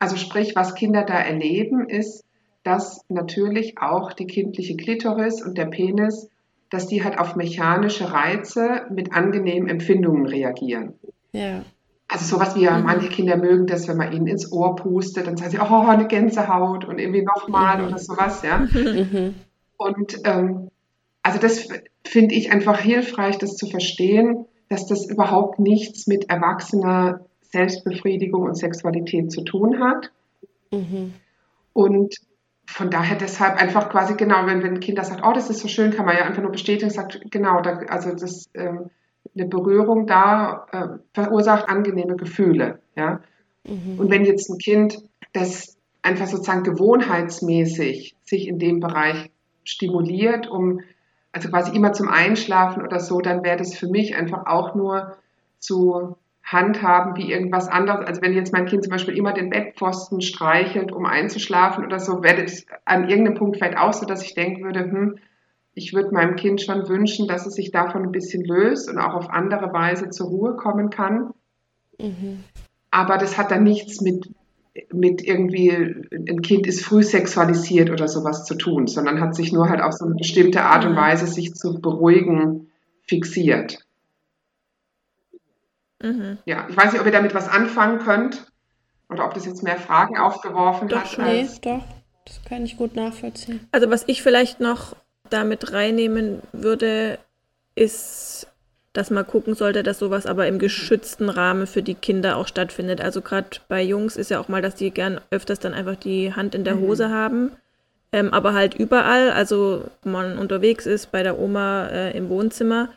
Also sprich, was Kinder da erleben, ist, dass natürlich auch die kindliche Klitoris und der Penis, dass die halt auf mechanische Reize mit angenehmen Empfindungen reagieren. Ja. Also sowas wie ja, mhm. manche Kinder mögen das, wenn man ihnen ins Ohr pustet, dann sagen sie, oh, eine Gänsehaut und irgendwie nochmal mhm. oder sowas, ja. Mhm. Und ähm, also das finde ich einfach hilfreich, das zu verstehen, dass das überhaupt nichts mit erwachsener Selbstbefriedigung und Sexualität zu tun hat. Mhm. Und von daher deshalb einfach quasi genau, wenn, wenn ein Kind sagt, oh, das ist so schön, kann man ja einfach nur bestätigen, sagt, genau, da, also das ähm, eine Berührung da äh, verursacht angenehme Gefühle. Ja? Mhm. Und wenn jetzt ein Kind, das einfach sozusagen gewohnheitsmäßig sich in dem Bereich stimuliert, um also quasi immer zum Einschlafen oder so, dann wäre das für mich einfach auch nur zu handhaben wie irgendwas anderes. Also wenn jetzt mein Kind zum Beispiel immer den Bettpfosten streichelt, um einzuschlafen oder so, wäre das an irgendeinem Punkt vielleicht auch so, dass ich denken würde, hm, ich würde meinem Kind schon wünschen, dass es sich davon ein bisschen löst und auch auf andere Weise zur Ruhe kommen kann. Mhm. Aber das hat dann nichts mit, mit irgendwie, ein Kind ist früh sexualisiert oder sowas zu tun, sondern hat sich nur halt auf so eine bestimmte Art und mhm. Weise, sich zu beruhigen, fixiert. Mhm. Ja, ich weiß nicht, ob ihr damit was anfangen könnt oder ob das jetzt mehr Fragen aufgeworfen doch, hat. Nee, doch, das kann ich gut nachvollziehen. Also was ich vielleicht noch damit reinnehmen würde, ist, dass man gucken sollte, dass sowas aber im geschützten Rahmen für die Kinder auch stattfindet. Also gerade bei Jungs ist ja auch mal, dass die gern öfters dann einfach die Hand in der mhm. Hose mhm. haben. Ähm, aber halt überall, also man unterwegs ist bei der Oma äh, im Wohnzimmer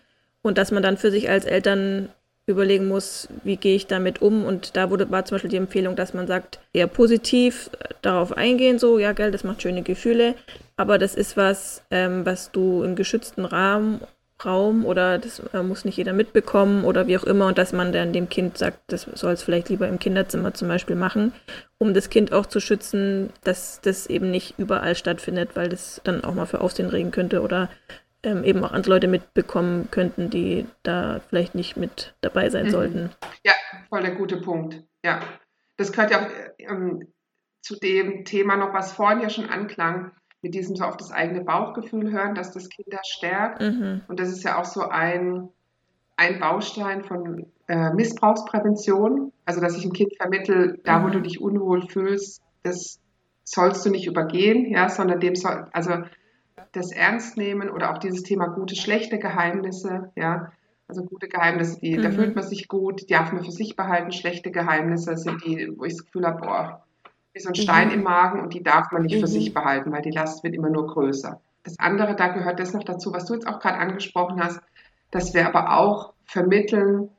und dass man dann für sich als Eltern überlegen muss, wie gehe ich damit um. Und da wurde, war zum Beispiel die Empfehlung, dass man sagt, eher positiv äh, darauf eingehen, so, ja, gell, das macht schöne Gefühle, aber das ist was, ähm, was du im geschützten Rahmen Raum oder das äh, muss nicht jeder mitbekommen oder wie auch immer und dass man dann dem Kind sagt, das soll es vielleicht lieber im Kinderzimmer zum Beispiel machen, um das Kind auch zu schützen, dass das eben nicht überall stattfindet, weil das dann auch mal für Aufsehen regen könnte oder ähm, eben auch andere Leute mitbekommen könnten, die da vielleicht nicht mit dabei sein mhm. sollten. Ja, voll der gute Punkt. Ja, das gehört ja auch ähm, zu dem Thema noch, was vorhin ja schon anklang, mit diesem so auf das eigene Bauchgefühl hören, dass das Kinder stärkt. Mhm. Und das ist ja auch so ein, ein Baustein von äh, Missbrauchsprävention. Also, dass ich ein Kind vermittel, da wo mhm. du dich unwohl fühlst, das sollst du nicht übergehen, ja, sondern dem soll, also das ernst nehmen oder auch dieses Thema gute, schlechte Geheimnisse, ja. Also gute Geheimnisse, die, mhm. da fühlt man sich gut, die darf man für sich behalten. Schlechte Geheimnisse sind die, wo ich das Gefühl habe, boah, wie so ein Stein mhm. im Magen und die darf man nicht mhm. für sich behalten, weil die Last wird immer nur größer. Das andere, da gehört das noch dazu, was du jetzt auch gerade angesprochen hast, dass wir aber auch vermitteln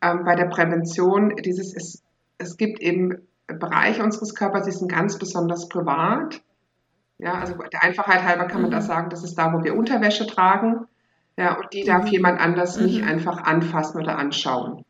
ähm, bei der Prävention, dieses, es, es gibt eben Bereiche unseres Körpers, die sind ganz besonders privat. Ja, also der Einfachheit halber kann man mhm. das sagen, das ist da, wo wir Unterwäsche tragen. Ja, und die darf mhm. jemand anders nicht mhm. einfach anfassen oder anschauen.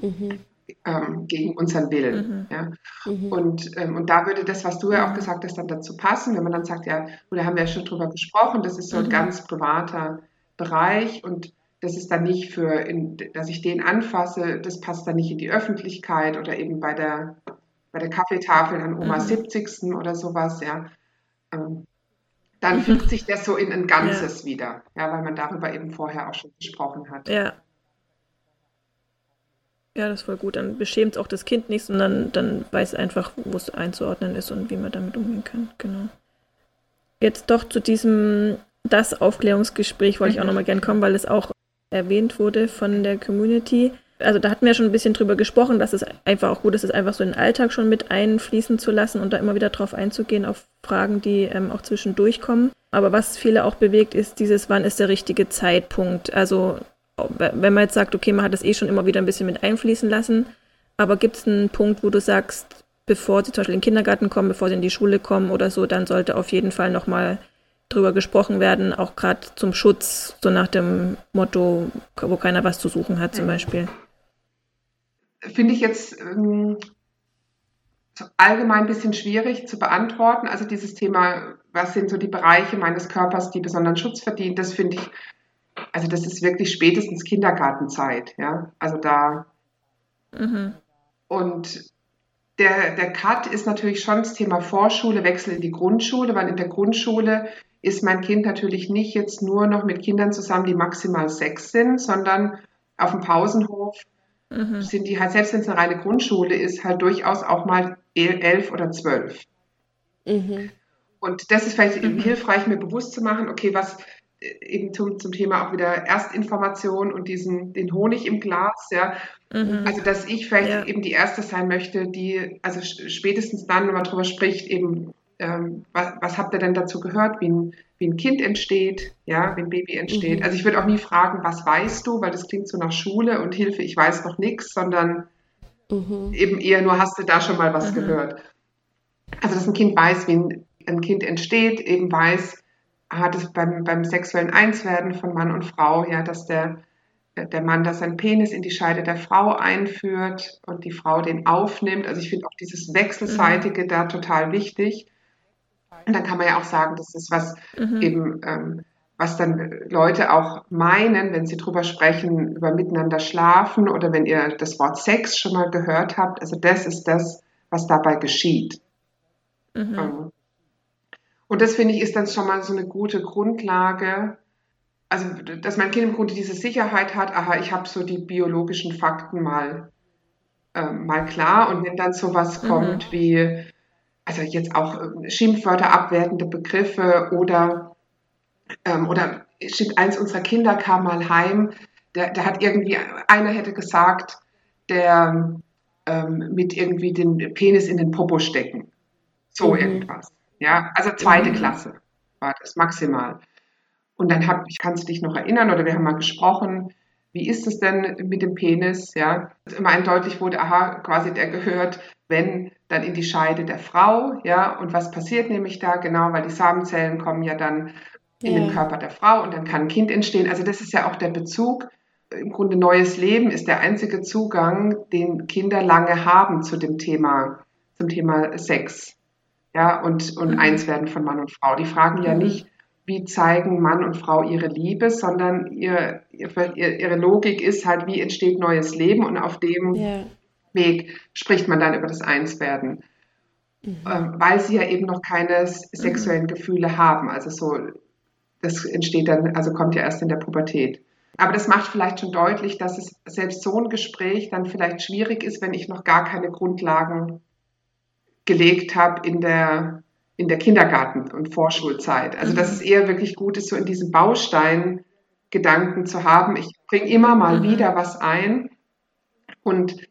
Mhm ähm, gegen unseren Willen. Mhm. Ja? Mhm. Und, ähm, und da würde das, was du ja auch gesagt hast, dann dazu passen, wenn man dann sagt, ja, oder haben wir ja schon drüber gesprochen, das ist so ein mhm. ganz privater Bereich und das ist dann nicht für, in, dass ich den anfasse, das passt dann nicht in die Öffentlichkeit oder eben bei der, bei der Kaffeetafel an Oma mhm. 70. oder sowas, ja. Ähm, dann fügt sich das so in ein Ganzes ja. wieder, ja, weil man darüber eben vorher auch schon gesprochen hat. Ja, ja, das ist voll gut. Dann beschämt es auch das Kind nicht, sondern dann weiß einfach, wo es einzuordnen ist und wie man damit umgehen kann. Genau. Jetzt doch zu diesem, das Aufklärungsgespräch wollte mhm. ich auch mhm. nochmal gerne kommen, weil es auch erwähnt wurde von der Community. Also da hatten wir schon ein bisschen drüber gesprochen, dass es einfach auch gut ist, es einfach so in den Alltag schon mit einfließen zu lassen und da immer wieder drauf einzugehen, auf Fragen, die ähm, auch zwischendurch kommen. Aber was viele auch bewegt, ist dieses, wann ist der richtige Zeitpunkt? Also wenn man jetzt sagt, okay, man hat das eh schon immer wieder ein bisschen mit einfließen lassen, aber gibt es einen Punkt, wo du sagst, bevor sie zum Beispiel in den Kindergarten kommen, bevor sie in die Schule kommen oder so, dann sollte auf jeden Fall nochmal drüber gesprochen werden, auch gerade zum Schutz, so nach dem Motto, wo keiner was zu suchen hat zum Beispiel. Finde ich jetzt ähm, allgemein ein bisschen schwierig zu beantworten. Also dieses Thema, was sind so die Bereiche meines Körpers, die besonderen Schutz verdienen, das finde ich also das ist wirklich spätestens Kindergartenzeit, ja. Also da. Mhm. Und der, der Cut ist natürlich schon das Thema Vorschule, Wechsel in die Grundschule, weil in der Grundschule ist mein Kind natürlich nicht jetzt nur noch mit Kindern zusammen, die maximal sechs sind, sondern auf dem Pausenhof mhm. sind die halt, selbst wenn es eine reine Grundschule ist, halt durchaus auch mal elf oder zwölf. Mhm. Und das ist vielleicht mhm. hilfreich, mir bewusst zu machen, okay, was, eben zum, zum Thema auch wieder Erstinformation und diesen, den Honig im Glas, ja. Mhm. Also, dass ich vielleicht ja. eben die Erste sein möchte, die, also spätestens dann, wenn man darüber spricht, eben, ähm, was, was habt ihr denn dazu gehört, wie ein, wie ein Kind entsteht, ja, wie ein Baby entsteht. Mhm. Also, ich würde auch nie fragen, was weißt du, weil das klingt so nach Schule und Hilfe, ich weiß noch nichts, sondern mhm. eben eher nur, hast du da schon mal was mhm. gehört. Also, dass ein Kind weiß, wie ein, ein Kind entsteht, eben weiß, hat es beim, beim sexuellen Einswerden von Mann und Frau, ja, dass der, der Mann da seinen Penis in die Scheide der Frau einführt und die Frau den aufnimmt. Also ich finde auch dieses Wechselseitige mhm. da total wichtig. Und dann kann man ja auch sagen, das ist was mhm. eben, ähm, was dann Leute auch meinen, wenn sie drüber sprechen, über miteinander schlafen oder wenn ihr das Wort Sex schon mal gehört habt. Also das ist das, was dabei geschieht. Mhm. Ähm, und das finde ich ist dann schon mal so eine gute Grundlage. Also, dass mein Kind im Grunde diese Sicherheit hat, aha, ich habe so die biologischen Fakten mal, äh, mal klar. Und wenn dann sowas mhm. kommt wie, also jetzt auch äh, Schimpfwörter, abwertende Begriffe oder, ähm, oder eins unserer Kinder kam mal heim, der, der hat irgendwie, einer hätte gesagt, der ähm, mit irgendwie den Penis in den Popo stecken. So mhm. irgendwas. Ja, also zweite mhm. Klasse war das maximal. Und dann hab, ich kannst du dich noch erinnern oder wir haben mal gesprochen, wie ist es denn mit dem Penis? Ja, immer eindeutig wurde, aha, quasi der gehört, wenn dann in die Scheide der Frau, ja, und was passiert nämlich da genau, weil die Samenzellen kommen ja dann in ja. den Körper der Frau und dann kann ein Kind entstehen. Also das ist ja auch der Bezug. Im Grunde neues Leben ist der einzige Zugang, den Kinder lange haben zu dem Thema, zum Thema Sex. Ja, und, und mhm. eins werden von Mann und Frau. Die fragen ja mhm. nicht, wie zeigen Mann und Frau ihre Liebe, sondern ihr, ihr, ihre Logik ist halt, wie entsteht neues Leben und auf dem yeah. Weg spricht man dann über das Einswerden. Mhm. Ähm, weil sie ja eben noch keine sexuellen mhm. Gefühle haben. Also so, das entsteht dann, also kommt ja erst in der Pubertät. Aber das macht vielleicht schon deutlich, dass es selbst so ein Gespräch dann vielleicht schwierig ist, wenn ich noch gar keine Grundlagen gelegt habe in der in der Kindergarten- und Vorschulzeit. Also dass es eher wirklich gut ist, so in diesem Baustein Gedanken zu haben. Ich bringe immer mal mhm. wieder was ein und,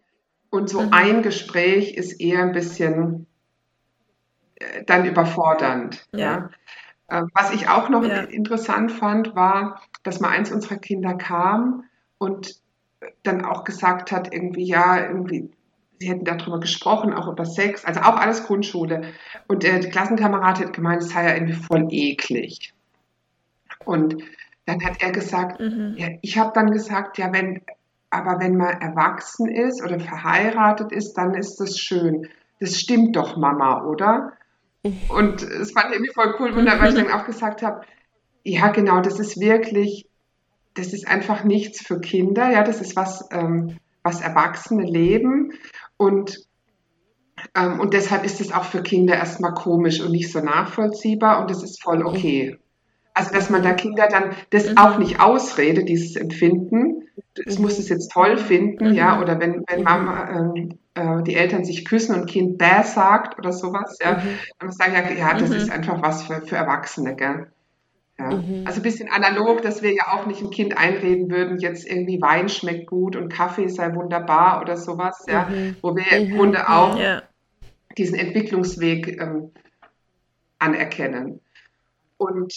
und so mhm. ein Gespräch ist eher ein bisschen äh, dann überfordernd. Ja. ja. Äh, was ich auch noch ja. interessant fand, war, dass mal eins unserer Kinder kam und dann auch gesagt hat, irgendwie, ja, irgendwie, sie hätten darüber gesprochen, auch über Sex, also auch alles Grundschule. Und der Klassenkamerad hat gemeint, es sei ja irgendwie voll eklig. Und dann hat er gesagt, mhm. ja, ich habe dann gesagt, ja, wenn, aber wenn man erwachsen ist oder verheiratet ist, dann ist das schön. Das stimmt doch, Mama, oder? Und es fand ich irgendwie voll cool, weil ich dann auch gesagt habe, ja, genau, das ist wirklich, das ist einfach nichts für Kinder, ja, das ist was, ähm, was Erwachsene leben. Und, ähm, und deshalb ist es auch für Kinder erstmal komisch und nicht so nachvollziehbar und das ist voll okay. Also, dass man da Kinder dann das mhm. auch nicht ausredet, dieses Empfinden. Es mhm. muss es jetzt toll finden, mhm. ja, oder wenn, wenn Mama, ähm, äh, die Eltern sich küssen und Kind bäh sagt oder sowas, ja, mhm. dann muss ich sagen, ja, ja das ist mhm. einfach was für, für Erwachsene, gell. Ja. Mhm. Also ein bisschen analog, dass wir ja auch nicht ein Kind einreden würden, jetzt irgendwie Wein schmeckt gut und Kaffee sei wunderbar oder sowas, ja, mhm. wo wir mhm. im Grunde auch ja. diesen Entwicklungsweg ähm, anerkennen. Und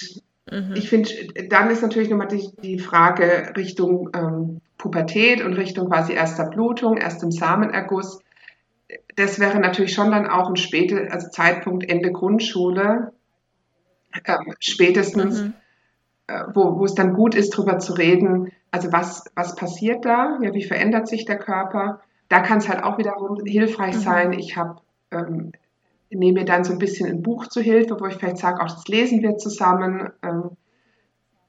mhm. ich finde, dann ist natürlich nochmal die, die Frage Richtung ähm, Pubertät und Richtung quasi erster Blutung, erstem Samenerguss. Das wäre natürlich schon dann auch ein später, also Zeitpunkt Ende Grundschule, ähm, spätestens, mhm. äh, wo, wo es dann gut ist, darüber zu reden, also was, was passiert da, ja, wie verändert sich der Körper. Da kann es halt auch wiederum hilfreich mhm. sein. Ich habe ähm, nehme mir dann so ein bisschen ein Buch zu Hilfe, wo ich vielleicht sage, auch das lesen wir zusammen. Ähm,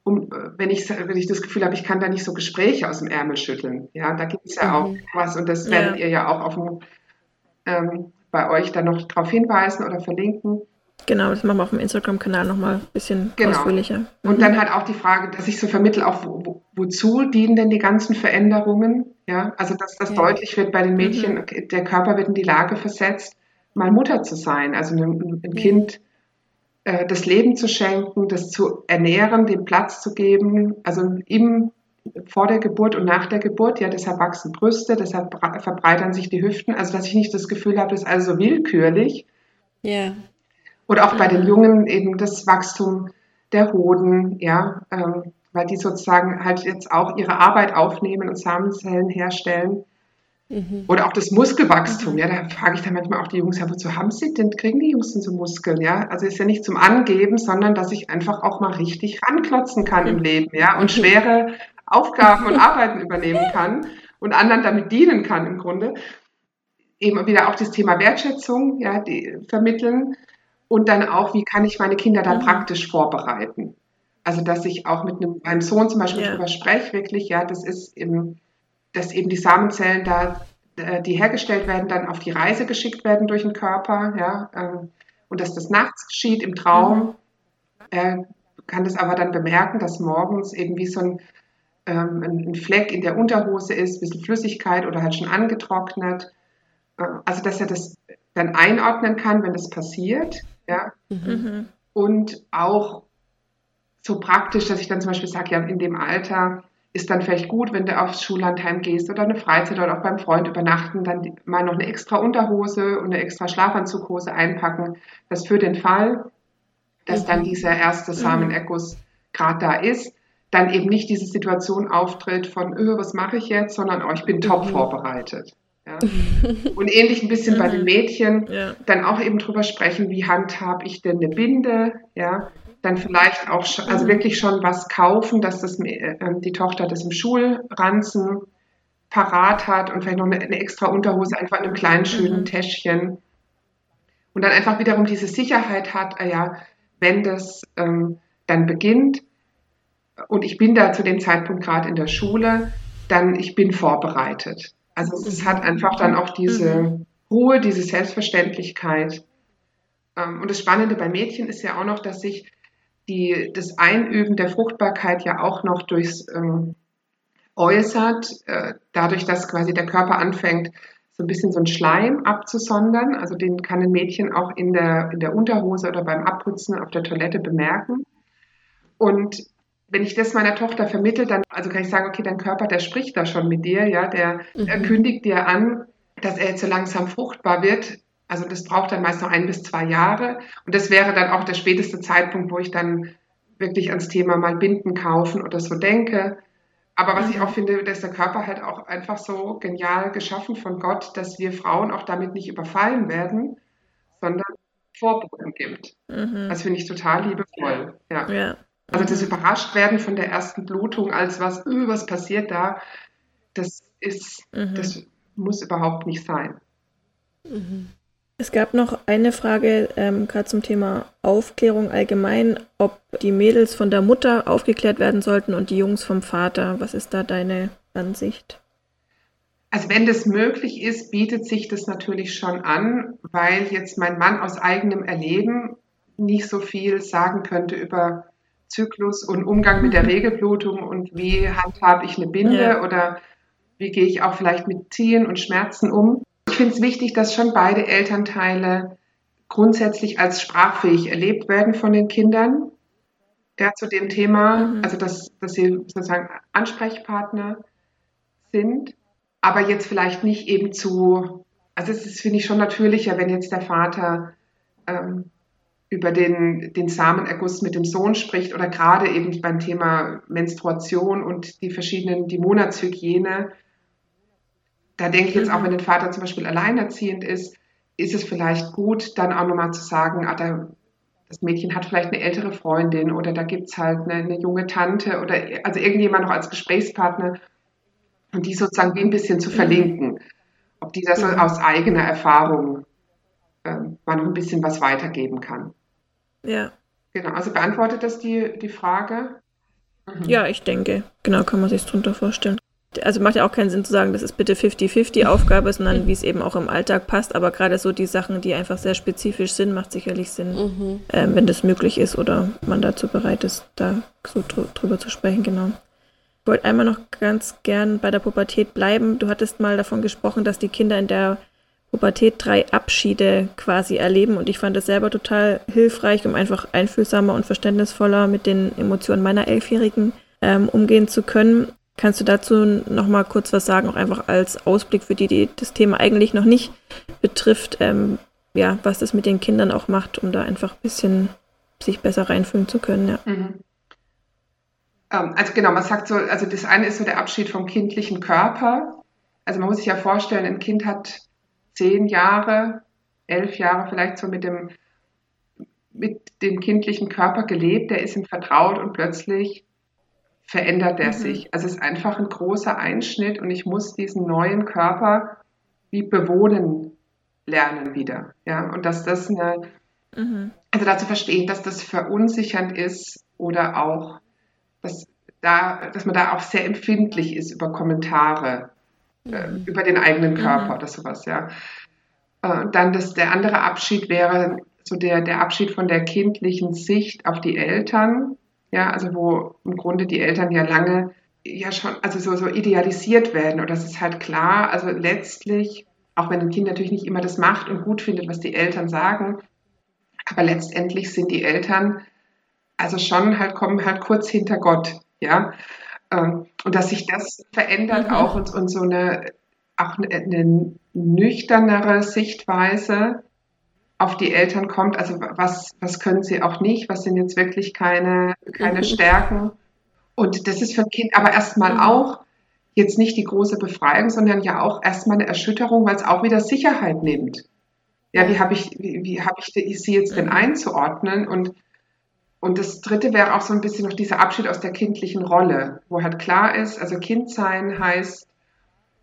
um, wenn, ich, wenn ich das Gefühl habe, ich kann da nicht so Gespräche aus dem Ärmel schütteln. Ja, da gibt es ja mhm. auch was und das werdet ja. ihr ja auch auf dem, ähm, bei euch dann noch darauf hinweisen oder verlinken. Genau, das machen wir auf dem Instagram-Kanal nochmal ein bisschen genau. ausführlicher. Mhm. Und dann halt auch die Frage, dass ich so vermittle, auch wo, wo, wozu dienen denn die ganzen Veränderungen? Ja, also dass das ja. deutlich wird bei den Mädchen, mhm. der Körper wird in die Lage versetzt, mal Mutter zu sein, also einem, einem Kind äh, das Leben zu schenken, das zu ernähren, den Platz zu geben, also im vor der Geburt und nach der Geburt, ja, deshalb wachsen Brüste, deshalb verbreitern sich die Hüften, also dass ich nicht das Gefühl habe, das ist also willkürlich. Ja. Oder auch bei den mhm. Jungen eben das Wachstum der Hoden, ja, ähm, weil die sozusagen halt jetzt auch ihre Arbeit aufnehmen und Samenzellen herstellen. Mhm. Oder auch das Muskelwachstum, mhm. ja, da frage ich dann manchmal auch die Jungs, ja, wozu haben sie denn, kriegen die Jungs denn so Muskeln, ja? Also ist ja nicht zum Angeben, sondern dass ich einfach auch mal richtig ranklotzen kann im Leben, ja, und schwere Aufgaben und Arbeiten übernehmen kann und anderen damit dienen kann im Grunde. Eben wieder auch das Thema Wertschätzung, ja, die vermitteln und dann auch, wie kann ich meine Kinder dann mhm. praktisch vorbereiten. Also, dass ich auch mit einem, meinem Sohn zum Beispiel ja. darüber spreche, wirklich, ja, das ist eben, dass eben die Samenzellen da, äh, die hergestellt werden, dann auf die Reise geschickt werden durch den Körper, ja, ähm, und dass das nachts geschieht im Traum. Mhm. Äh, kann das aber dann bemerken, dass morgens eben wie so ein, ähm, ein Fleck in der Unterhose ist, ein bisschen Flüssigkeit oder halt schon angetrocknet. Äh, also, dass er das dann einordnen kann, wenn es passiert, ja, mhm. und auch so praktisch, dass ich dann zum Beispiel sage, ja, in dem Alter ist dann vielleicht gut, wenn du aufs Schullandheim gehst oder eine Freizeit oder auch beim Freund übernachten, dann mal noch eine extra Unterhose und eine extra Schlafanzughose einpacken. Das für den Fall, dass dann mhm. dieser erste Samenerguss gerade da ist, dann eben nicht diese Situation auftritt von, öh, was mache ich jetzt, sondern oh, ich bin top mhm. vorbereitet. Ja. Und ähnlich ein bisschen bei den mhm. Mädchen, ja. dann auch eben drüber sprechen, wie handhab ich denn eine Binde, ja, dann vielleicht auch, also wirklich schon was kaufen, dass das, äh, die Tochter das im Schulranzen parat hat und vielleicht noch eine, eine extra Unterhose einfach in einem kleinen schönen mhm. Täschchen. Und dann einfach wiederum diese Sicherheit hat, ah ja, wenn das ähm, dann beginnt und ich bin da zu dem Zeitpunkt gerade in der Schule, dann ich bin vorbereitet. Also es hat einfach dann auch diese mhm. Ruhe, diese Selbstverständlichkeit. Ähm, und das Spannende bei Mädchen ist ja auch noch, dass sich die, das Einüben der Fruchtbarkeit ja auch noch durchs ähm, äußert, äh, dadurch, dass quasi der Körper anfängt, so ein bisschen so ein Schleim abzusondern. Also den kann ein Mädchen auch in der, in der Unterhose oder beim Abputzen auf der Toilette bemerken. Und wenn ich das meiner Tochter vermittle, dann also kann ich sagen, okay, dein Körper, der spricht da schon mit dir, ja, der, mhm. kündigt dir an, dass er jetzt so langsam fruchtbar wird. Also das braucht dann meist noch ein bis zwei Jahre. Und das wäre dann auch der späteste Zeitpunkt, wo ich dann wirklich ans Thema mal Binden kaufen oder so denke. Aber was ich mhm. auch finde, dass der Körper halt auch einfach so genial geschaffen von Gott, dass wir Frauen auch damit nicht überfallen werden, sondern Vorboten gibt. Mhm. Das finde ich total liebevoll. Ja. ja. Also das Überraschtwerden von der ersten Blutung als was, öh, was passiert da, das ist, mhm. das muss überhaupt nicht sein. Mhm. Es gab noch eine Frage, ähm, gerade zum Thema Aufklärung allgemein, ob die Mädels von der Mutter aufgeklärt werden sollten und die Jungs vom Vater. Was ist da deine Ansicht? Also wenn das möglich ist, bietet sich das natürlich schon an, weil jetzt mein Mann aus eigenem Erleben nicht so viel sagen könnte über Zyklus und Umgang mit der Regelblutung und wie handhabe ich eine Binde ja. oder wie gehe ich auch vielleicht mit Ziehen und Schmerzen um. Ich finde es wichtig, dass schon beide Elternteile grundsätzlich als sprachfähig erlebt werden von den Kindern. Ja, zu dem Thema, mhm. also dass, dass sie sozusagen Ansprechpartner sind, aber jetzt vielleicht nicht eben zu, also es ist, finde ich, schon natürlicher, wenn jetzt der Vater ähm, über den, den Samenerguss mit dem Sohn spricht oder gerade eben beim Thema Menstruation und die verschiedenen, die Monatshygiene, da denke ich jetzt auch, wenn ein Vater zum Beispiel alleinerziehend ist, ist es vielleicht gut, dann auch nochmal zu sagen, ah, da, das Mädchen hat vielleicht eine ältere Freundin oder da gibt es halt eine, eine, junge Tante oder also irgendjemand noch als Gesprächspartner und die sozusagen wie ein bisschen zu verlinken. Ob die das aus eigener Erfahrung äh, mal noch ein bisschen was weitergeben kann. Ja. Genau, also beantwortet das die, die Frage? Mhm. Ja, ich denke, genau kann man sich drunter vorstellen also macht ja auch keinen Sinn zu sagen, das ist bitte 50-50 Aufgabe, sondern wie es eben auch im Alltag passt. Aber gerade so die Sachen, die einfach sehr spezifisch sind, macht sicherlich Sinn, mhm. äh, wenn das möglich ist oder man dazu bereit ist, da so dr drüber zu sprechen, genau. Ich wollte einmal noch ganz gern bei der Pubertät bleiben. Du hattest mal davon gesprochen, dass die Kinder in der Pubertät drei Abschiede quasi erleben und ich fand das selber total hilfreich, um einfach einfühlsamer und verständnisvoller mit den Emotionen meiner Elfjährigen ähm, umgehen zu können. Kannst du dazu noch mal kurz was sagen, auch einfach als Ausblick für die, die das Thema eigentlich noch nicht betrifft, ähm, ja, was das mit den Kindern auch macht, um da einfach ein bisschen sich besser reinfühlen zu können, ja. Mhm. Ähm, also genau, man sagt so, also das eine ist so der Abschied vom kindlichen Körper. Also man muss sich ja vorstellen, ein Kind hat zehn Jahre, elf Jahre vielleicht so mit dem, mit dem kindlichen Körper gelebt, der ist ihm vertraut und plötzlich verändert er mhm. sich. Also es ist einfach ein großer Einschnitt und ich muss diesen neuen Körper wie bewohnen lernen wieder. Ja, und dass das eine, mhm. also dazu verstehen, dass das verunsichernd ist oder auch, dass, da, dass man da auch sehr empfindlich ist über Kommentare, äh, mhm. über den eigenen Körper mhm. oder sowas, ja. Äh, dann das, der andere Abschied wäre so der, der Abschied von der kindlichen Sicht auf die Eltern, ja, also wo im Grunde die Eltern ja lange ja schon, also so, so idealisiert werden. Und das ist halt klar, also letztlich auch wenn ein Kind natürlich nicht immer das macht und gut findet, was die Eltern sagen. Aber letztendlich sind die Eltern also schon halt kommen halt kurz hinter Gott, ja. Ähm, und dass sich das verändert mhm. auch und, und so eine auch eine, eine nüchternere Sichtweise auf die Eltern kommt. Also was, was können sie auch nicht, was sind jetzt wirklich keine, keine mhm. Stärken. Und das ist für ein Kind aber erstmal mhm. auch jetzt nicht die große Befreiung, sondern ja auch erstmal eine Erschütterung, weil es auch wieder Sicherheit nimmt. Ja, wie habe ich, wie, wie habe ich sie jetzt denn mhm. einzuordnen? Und, und das dritte wäre auch so ein bisschen noch dieser Abschied aus der kindlichen Rolle, wo halt klar ist, also Kind sein heißt,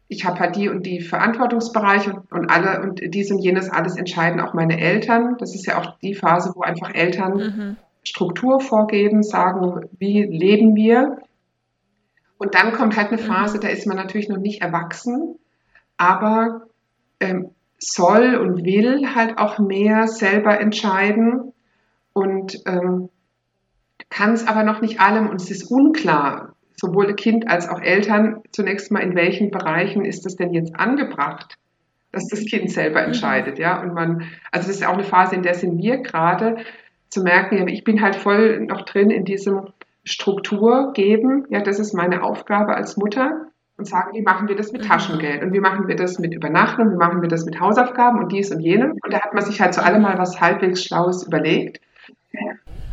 ich habe halt die und die Verantwortungsbereiche und, und alle und dies und jenes alles entscheiden auch meine Eltern. Das ist ja auch die Phase, wo einfach Eltern mhm. Struktur vorgeben, sagen, wie leben wir. Und dann kommt halt eine mhm. Phase, da ist man natürlich noch nicht erwachsen, aber ähm, soll und will halt auch mehr selber entscheiden und ähm, kann es aber noch nicht allem und es ist unklar, sowohl Kind als auch Eltern zunächst mal, in welchen Bereichen ist das denn jetzt angebracht, dass das Kind selber mhm. entscheidet, ja. Und man, also das ist auch eine Phase, in der sind wir gerade, zu merken, ja, ich bin halt voll noch drin in diesem Struktur geben, ja, das ist meine Aufgabe als Mutter und sagen, wie machen wir das mit mhm. Taschengeld und wie machen wir das mit Übernachtung, wie machen wir das mit Hausaufgaben und dies und jenem. Und da hat man sich halt zu allem mal was halbwegs Schlaues überlegt.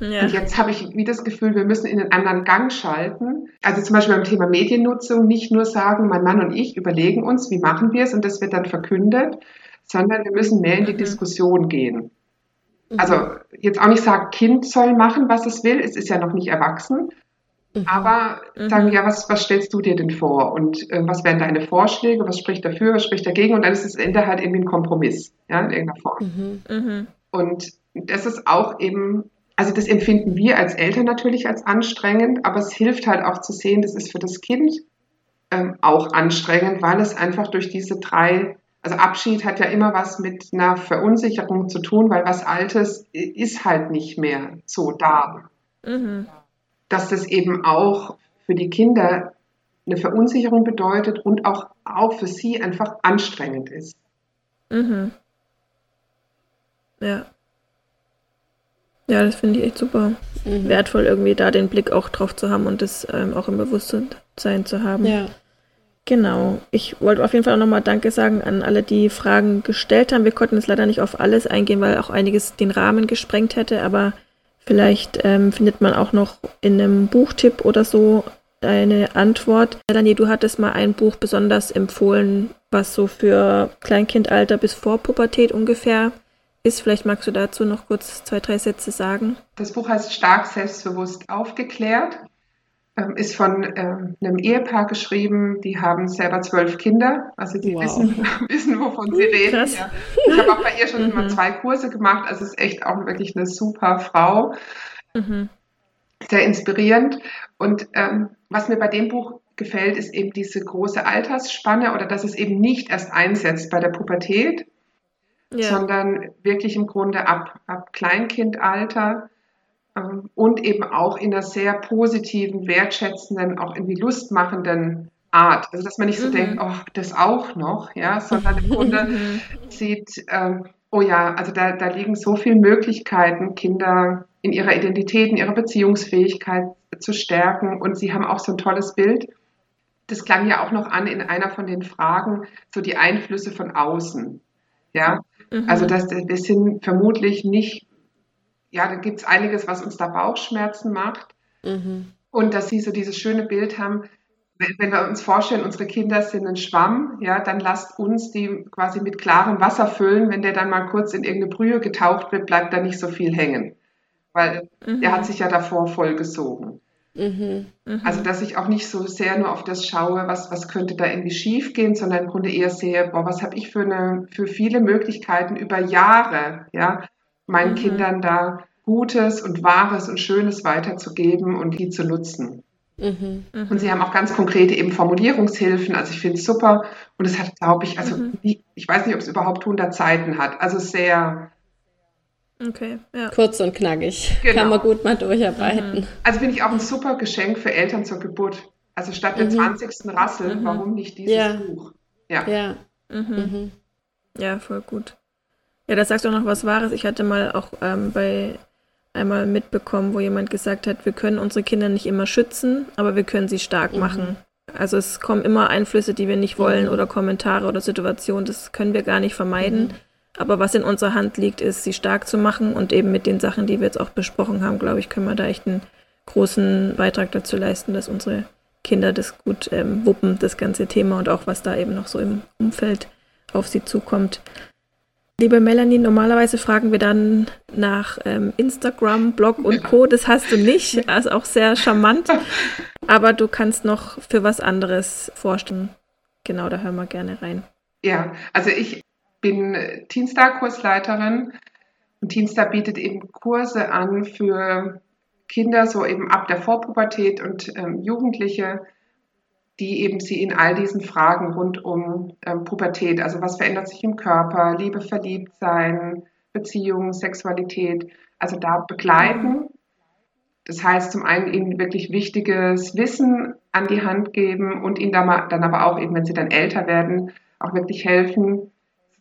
Ja. Und jetzt habe ich wie das Gefühl, wir müssen in einen anderen Gang schalten. Also zum Beispiel beim Thema Mediennutzung nicht nur sagen, mein Mann und ich überlegen uns, wie machen wir es und das wird dann verkündet, sondern wir müssen mehr in die mhm. Diskussion gehen. Mhm. Also jetzt auch nicht sagen, Kind soll machen, was es will, es ist ja noch nicht erwachsen, mhm. aber sagen, ja, was, was stellst du dir denn vor und äh, was wären deine Vorschläge, was spricht dafür, was spricht dagegen und dann ist das Ende halt irgendwie ein Kompromiss, ja, in irgendeiner Form. Mhm. Und das ist auch eben also das empfinden wir als Eltern natürlich als anstrengend, aber es hilft halt auch zu sehen, das ist für das Kind ähm, auch anstrengend, weil es einfach durch diese drei, also Abschied hat ja immer was mit einer Verunsicherung zu tun, weil was Altes ist halt nicht mehr so da. Mhm. Dass das eben auch für die Kinder eine Verunsicherung bedeutet und auch, auch für sie einfach anstrengend ist. Mhm. Ja. Ja, das finde ich echt super. Mhm. Wertvoll, irgendwie da den Blick auch drauf zu haben und das ähm, auch im Bewusstsein zu haben. Ja. Genau. Ich wollte auf jeden Fall auch nochmal Danke sagen an alle, die Fragen gestellt haben. Wir konnten jetzt leider nicht auf alles eingehen, weil auch einiges den Rahmen gesprengt hätte, aber vielleicht ähm, findet man auch noch in einem Buchtipp oder so eine Antwort. Dani, du hattest mal ein Buch besonders empfohlen, was so für Kleinkindalter bis vor Pubertät ungefähr ist. Vielleicht magst du dazu noch kurz zwei, drei Sätze sagen. Das Buch heißt Stark selbstbewusst aufgeklärt, ähm, ist von ähm, einem Ehepaar geschrieben, die haben selber zwölf Kinder, also die wow. wissen, wissen, wovon sie reden. Ja. Ich habe auch bei ihr schon mhm. mal zwei Kurse gemacht, also ist echt auch wirklich eine super Frau. Mhm. Sehr inspirierend. Und ähm, was mir bei dem Buch gefällt, ist eben diese große Altersspanne oder dass es eben nicht erst einsetzt bei der Pubertät, ja. sondern wirklich im Grunde ab, ab Kleinkindalter ähm, und eben auch in einer sehr positiven, wertschätzenden, auch irgendwie lustmachenden Art. Also dass man nicht so mhm. denkt, oh, das auch noch, ja, sondern im Grunde sieht, ähm, oh ja, also da, da liegen so viele Möglichkeiten, Kinder in ihrer Identität, in ihrer Beziehungsfähigkeit zu stärken. Und sie haben auch so ein tolles Bild. Das klang ja auch noch an in einer von den Fragen, so die Einflüsse von außen. Ja, Mhm. Also das, wir sind vermutlich nicht, ja, da gibt es einiges, was uns da Bauchschmerzen macht. Mhm. Und dass sie so dieses schöne Bild haben, wenn wir uns vorstellen, unsere Kinder sind ein Schwamm, ja, dann lasst uns die quasi mit klarem Wasser füllen. Wenn der dann mal kurz in irgendeine Brühe getaucht wird, bleibt da nicht so viel hängen. Weil mhm. der hat sich ja davor vollgesogen. Mhm. Mhm. Also, dass ich auch nicht so sehr nur auf das schaue, was, was könnte da irgendwie schief gehen, sondern im Grunde eher sehe, boah, was habe ich für, eine, für viele Möglichkeiten über Jahre, ja, meinen mhm. Kindern da Gutes und Wahres und Schönes weiterzugeben und die zu nutzen. Mhm. Und sie haben auch ganz konkrete eben Formulierungshilfen. Also ich finde es super. Und es hat, glaube ich, also mhm. ich weiß nicht, ob es überhaupt 100 Seiten hat. Also sehr, Okay, ja. Kurz und knackig. Genau. Kann man gut mal durcharbeiten. Mhm. Also finde ich auch ein super Geschenk für Eltern zur Geburt. Also statt mhm. der 20. Rassel, mhm. warum nicht dieses ja. Buch? Ja. ja. Mhm. mhm. Ja, voll gut. Ja, da sagst du auch noch was Wahres. Ich hatte mal auch ähm, bei einmal mitbekommen, wo jemand gesagt hat, wir können unsere Kinder nicht immer schützen, aber wir können sie stark mhm. machen. Also es kommen immer Einflüsse, die wir nicht wollen mhm. oder Kommentare oder Situationen, das können wir gar nicht vermeiden. Aber was in unserer Hand liegt, ist, sie stark zu machen und eben mit den Sachen, die wir jetzt auch besprochen haben, glaube ich, können wir da echt einen großen Beitrag dazu leisten, dass unsere Kinder das gut ähm, wuppen, das ganze Thema und auch was da eben noch so im Umfeld auf sie zukommt. Liebe Melanie, normalerweise fragen wir dann nach ähm, Instagram, Blog und Co. Das hast du nicht, also auch sehr charmant. Aber du kannst noch für was anderes vorstellen. Genau, da hören wir gerne rein. Ja, also ich bin Teenstar-Kursleiterin und Teenstar bietet eben Kurse an für Kinder, so eben ab der Vorpubertät und ähm, Jugendliche, die eben sie in all diesen Fragen rund um ähm, Pubertät, also was verändert sich im Körper, Liebe, Verliebtsein, Beziehungen, Sexualität, also da begleiten. Das heißt, zum einen ihnen wirklich wichtiges Wissen an die Hand geben und ihnen dann aber auch eben, wenn sie dann älter werden, auch wirklich helfen,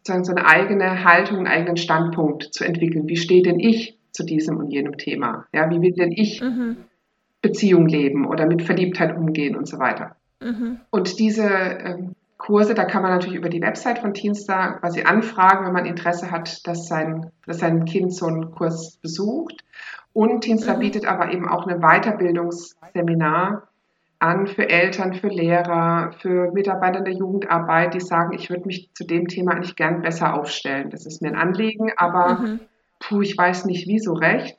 sozusagen so eine eigene Haltung, einen eigenen Standpunkt zu entwickeln. Wie stehe denn ich zu diesem und jenem Thema? Ja, wie will denn ich mhm. Beziehung leben oder mit Verliebtheit umgehen und so weiter? Mhm. Und diese ähm, Kurse, da kann man natürlich über die Website von Teenstar quasi anfragen, wenn man Interesse hat, dass sein, dass sein Kind so einen Kurs besucht. Und Teenstar mhm. bietet aber eben auch ein Weiterbildungsseminar an für Eltern, für Lehrer, für Mitarbeiter in der Jugendarbeit, die sagen, ich würde mich zu dem Thema eigentlich gern besser aufstellen. Das ist mir ein Anliegen, aber mhm. puh, ich weiß nicht, wie so recht.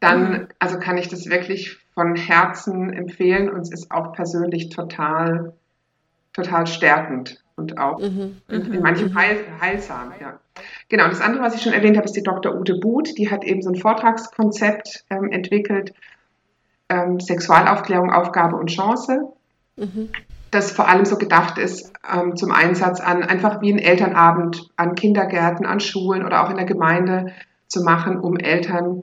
Dann, mhm. also kann ich das wirklich von Herzen empfehlen und es ist auch persönlich total, total stärkend und auch mhm, in, in, mhm, manchem mhm. heil, heilsam. Ja. Genau, das andere, was ich schon erwähnt habe, ist die Dr. Ute Buth. Die hat eben so ein Vortragskonzept ähm, entwickelt, ähm, Sexualaufklärung, Aufgabe und Chance. Mhm. Das vor allem so gedacht ist ähm, zum Einsatz an einfach wie ein Elternabend an Kindergärten, an Schulen oder auch in der Gemeinde zu machen, um Eltern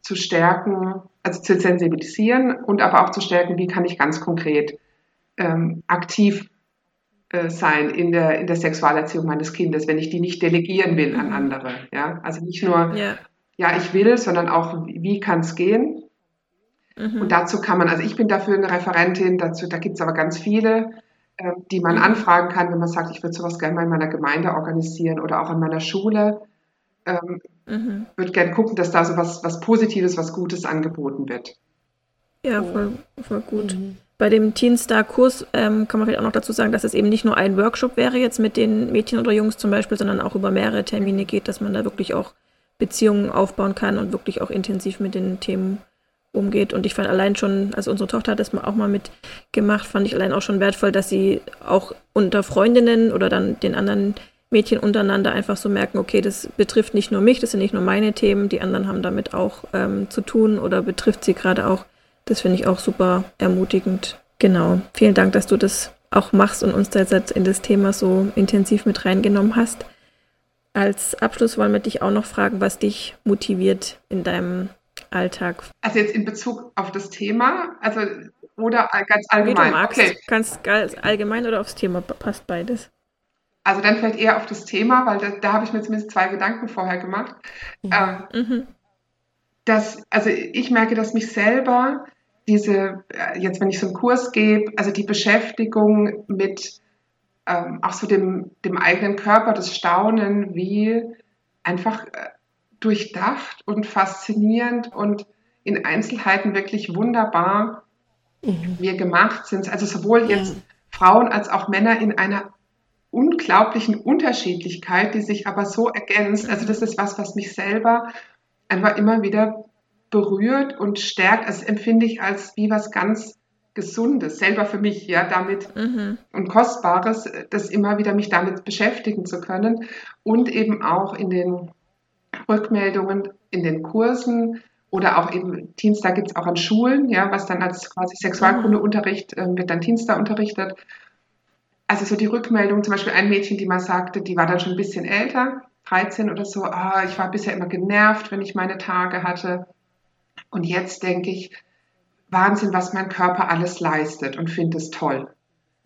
zu stärken, also zu sensibilisieren und aber auch zu stärken, wie kann ich ganz konkret ähm, aktiv äh, sein in der, in der Sexualerziehung meines Kindes, wenn ich die nicht delegieren will an mhm. andere. Ja? Also nicht nur, ja, ja ich will, sondern auch, wie kann es gehen? Mhm. Und dazu kann man, also ich bin dafür eine Referentin, dazu, da gibt es aber ganz viele, äh, die man anfragen kann, wenn man sagt, ich würde sowas gerne mal in meiner Gemeinde organisieren oder auch in meiner Schule ähm, mhm. würde gerne gucken, dass da so was, was Positives, was Gutes angeboten wird. Ja, voll, voll gut. Mhm. Bei dem Teenstar-Kurs ähm, kann man vielleicht auch noch dazu sagen, dass es eben nicht nur ein Workshop wäre jetzt mit den Mädchen oder Jungs zum Beispiel, sondern auch über mehrere Termine geht, dass man da wirklich auch Beziehungen aufbauen kann und wirklich auch intensiv mit den Themen umgeht. Und ich fand allein schon, also unsere Tochter hat das auch mal mitgemacht, fand ich allein auch schon wertvoll, dass sie auch unter Freundinnen oder dann den anderen Mädchen untereinander einfach so merken, okay, das betrifft nicht nur mich, das sind nicht nur meine Themen, die anderen haben damit auch ähm, zu tun oder betrifft sie gerade auch. Das finde ich auch super ermutigend. Genau. Vielen Dank, dass du das auch machst und uns da jetzt in das Thema so intensiv mit reingenommen hast. Als Abschluss wollen wir dich auch noch fragen, was dich motiviert in deinem Alltag. Also jetzt in Bezug auf das Thema, also oder ganz allgemein. Wie du magst. Okay. Ganz allgemein oder aufs Thema passt beides. Also dann vielleicht eher auf das Thema, weil da, da habe ich mir zumindest zwei Gedanken vorher gemacht. Mhm. Ähm, mhm. dass, also ich merke, dass mich selber diese, äh, jetzt wenn ich so einen Kurs gebe, also die Beschäftigung mit ähm, auch so dem, dem eigenen Körper, das Staunen, wie einfach äh, durchdacht und faszinierend und in Einzelheiten wirklich wunderbar mhm. wir gemacht sind. Also sowohl jetzt. Frauen als auch Männer in einer unglaublichen Unterschiedlichkeit, die sich aber so ergänzt. Also das ist was, was mich selber einfach immer wieder berührt und stärkt. Das empfinde ich als wie was ganz Gesundes, selber für mich, ja, damit mhm. und Kostbares, das immer wieder mich damit beschäftigen zu können und eben auch in den Rückmeldungen, in den Kursen oder auch eben Dienstag gibt es auch an Schulen, ja, was dann als quasi Sexualkundeunterricht äh, wird dann Dienstag unterrichtet also so die Rückmeldung, zum Beispiel ein Mädchen, die mal sagte, die war dann schon ein bisschen älter, 13 oder so, ah, ich war bisher immer genervt, wenn ich meine Tage hatte. Und jetzt denke ich, Wahnsinn, was mein Körper alles leistet und finde es toll.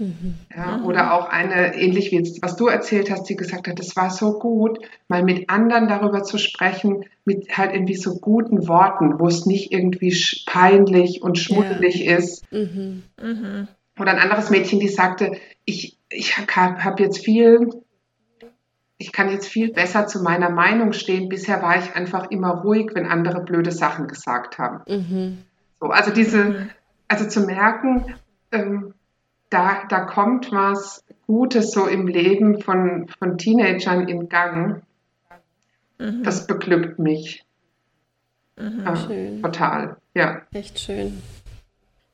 Mhm. Ja, oder auch eine, ähnlich wie jetzt, was du erzählt hast, die gesagt hat, es war so gut, mal mit anderen darüber zu sprechen, mit halt irgendwie so guten Worten, wo es nicht irgendwie peinlich und schmuddelig ja. ist. Mhm. Mhm. Oder ein anderes Mädchen, die sagte, ich, ich habe hab jetzt viel, ich kann jetzt viel besser zu meiner Meinung stehen. Bisher war ich einfach immer ruhig, wenn andere blöde Sachen gesagt haben. Mhm. So, also diese, mhm. also zu merken, ähm, da, da kommt was Gutes so im Leben von, von Teenagern in Gang. Mhm. Das beglückt mich. Mhm, äh, total, ja. Echt schön.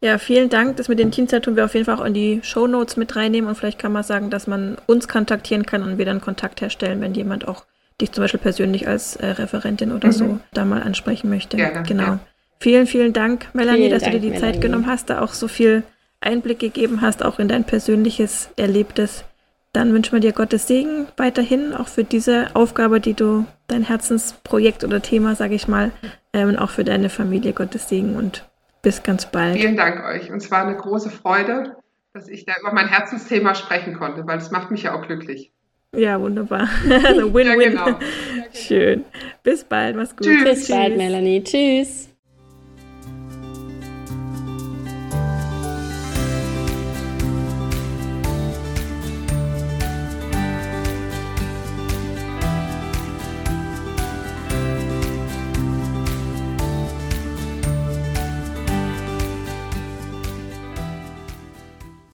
Ja, vielen Dank. Das mit den Teenzeit tun wir auf jeden Fall auch in die Show Notes mit reinnehmen und vielleicht kann man sagen, dass man uns kontaktieren kann und wir dann Kontakt herstellen, wenn jemand auch dich zum Beispiel persönlich als äh, Referentin oder mhm. so da mal ansprechen möchte. Gerne, genau. Ja. Vielen, vielen Dank, Melanie, vielen dass Dank, du dir die Melanie. Zeit genommen hast, da auch so viel Einblick gegeben hast, auch in dein persönliches Erlebtes. Dann wünschen wir dir Gottes Segen weiterhin, auch für diese Aufgabe, die du, dein Herzensprojekt oder Thema, sage ich mal, ähm, und auch für deine Familie Gottes Segen und bis ganz bald. Vielen Dank euch. Und es war eine große Freude, dass ich da über mein Herzensthema sprechen konnte, weil es macht mich ja auch glücklich. Ja, wunderbar. also Win-Win. ja, genau. Schön. Bis bald, mach's gut. Tschüss. Bis bald, Melanie. Tschüss.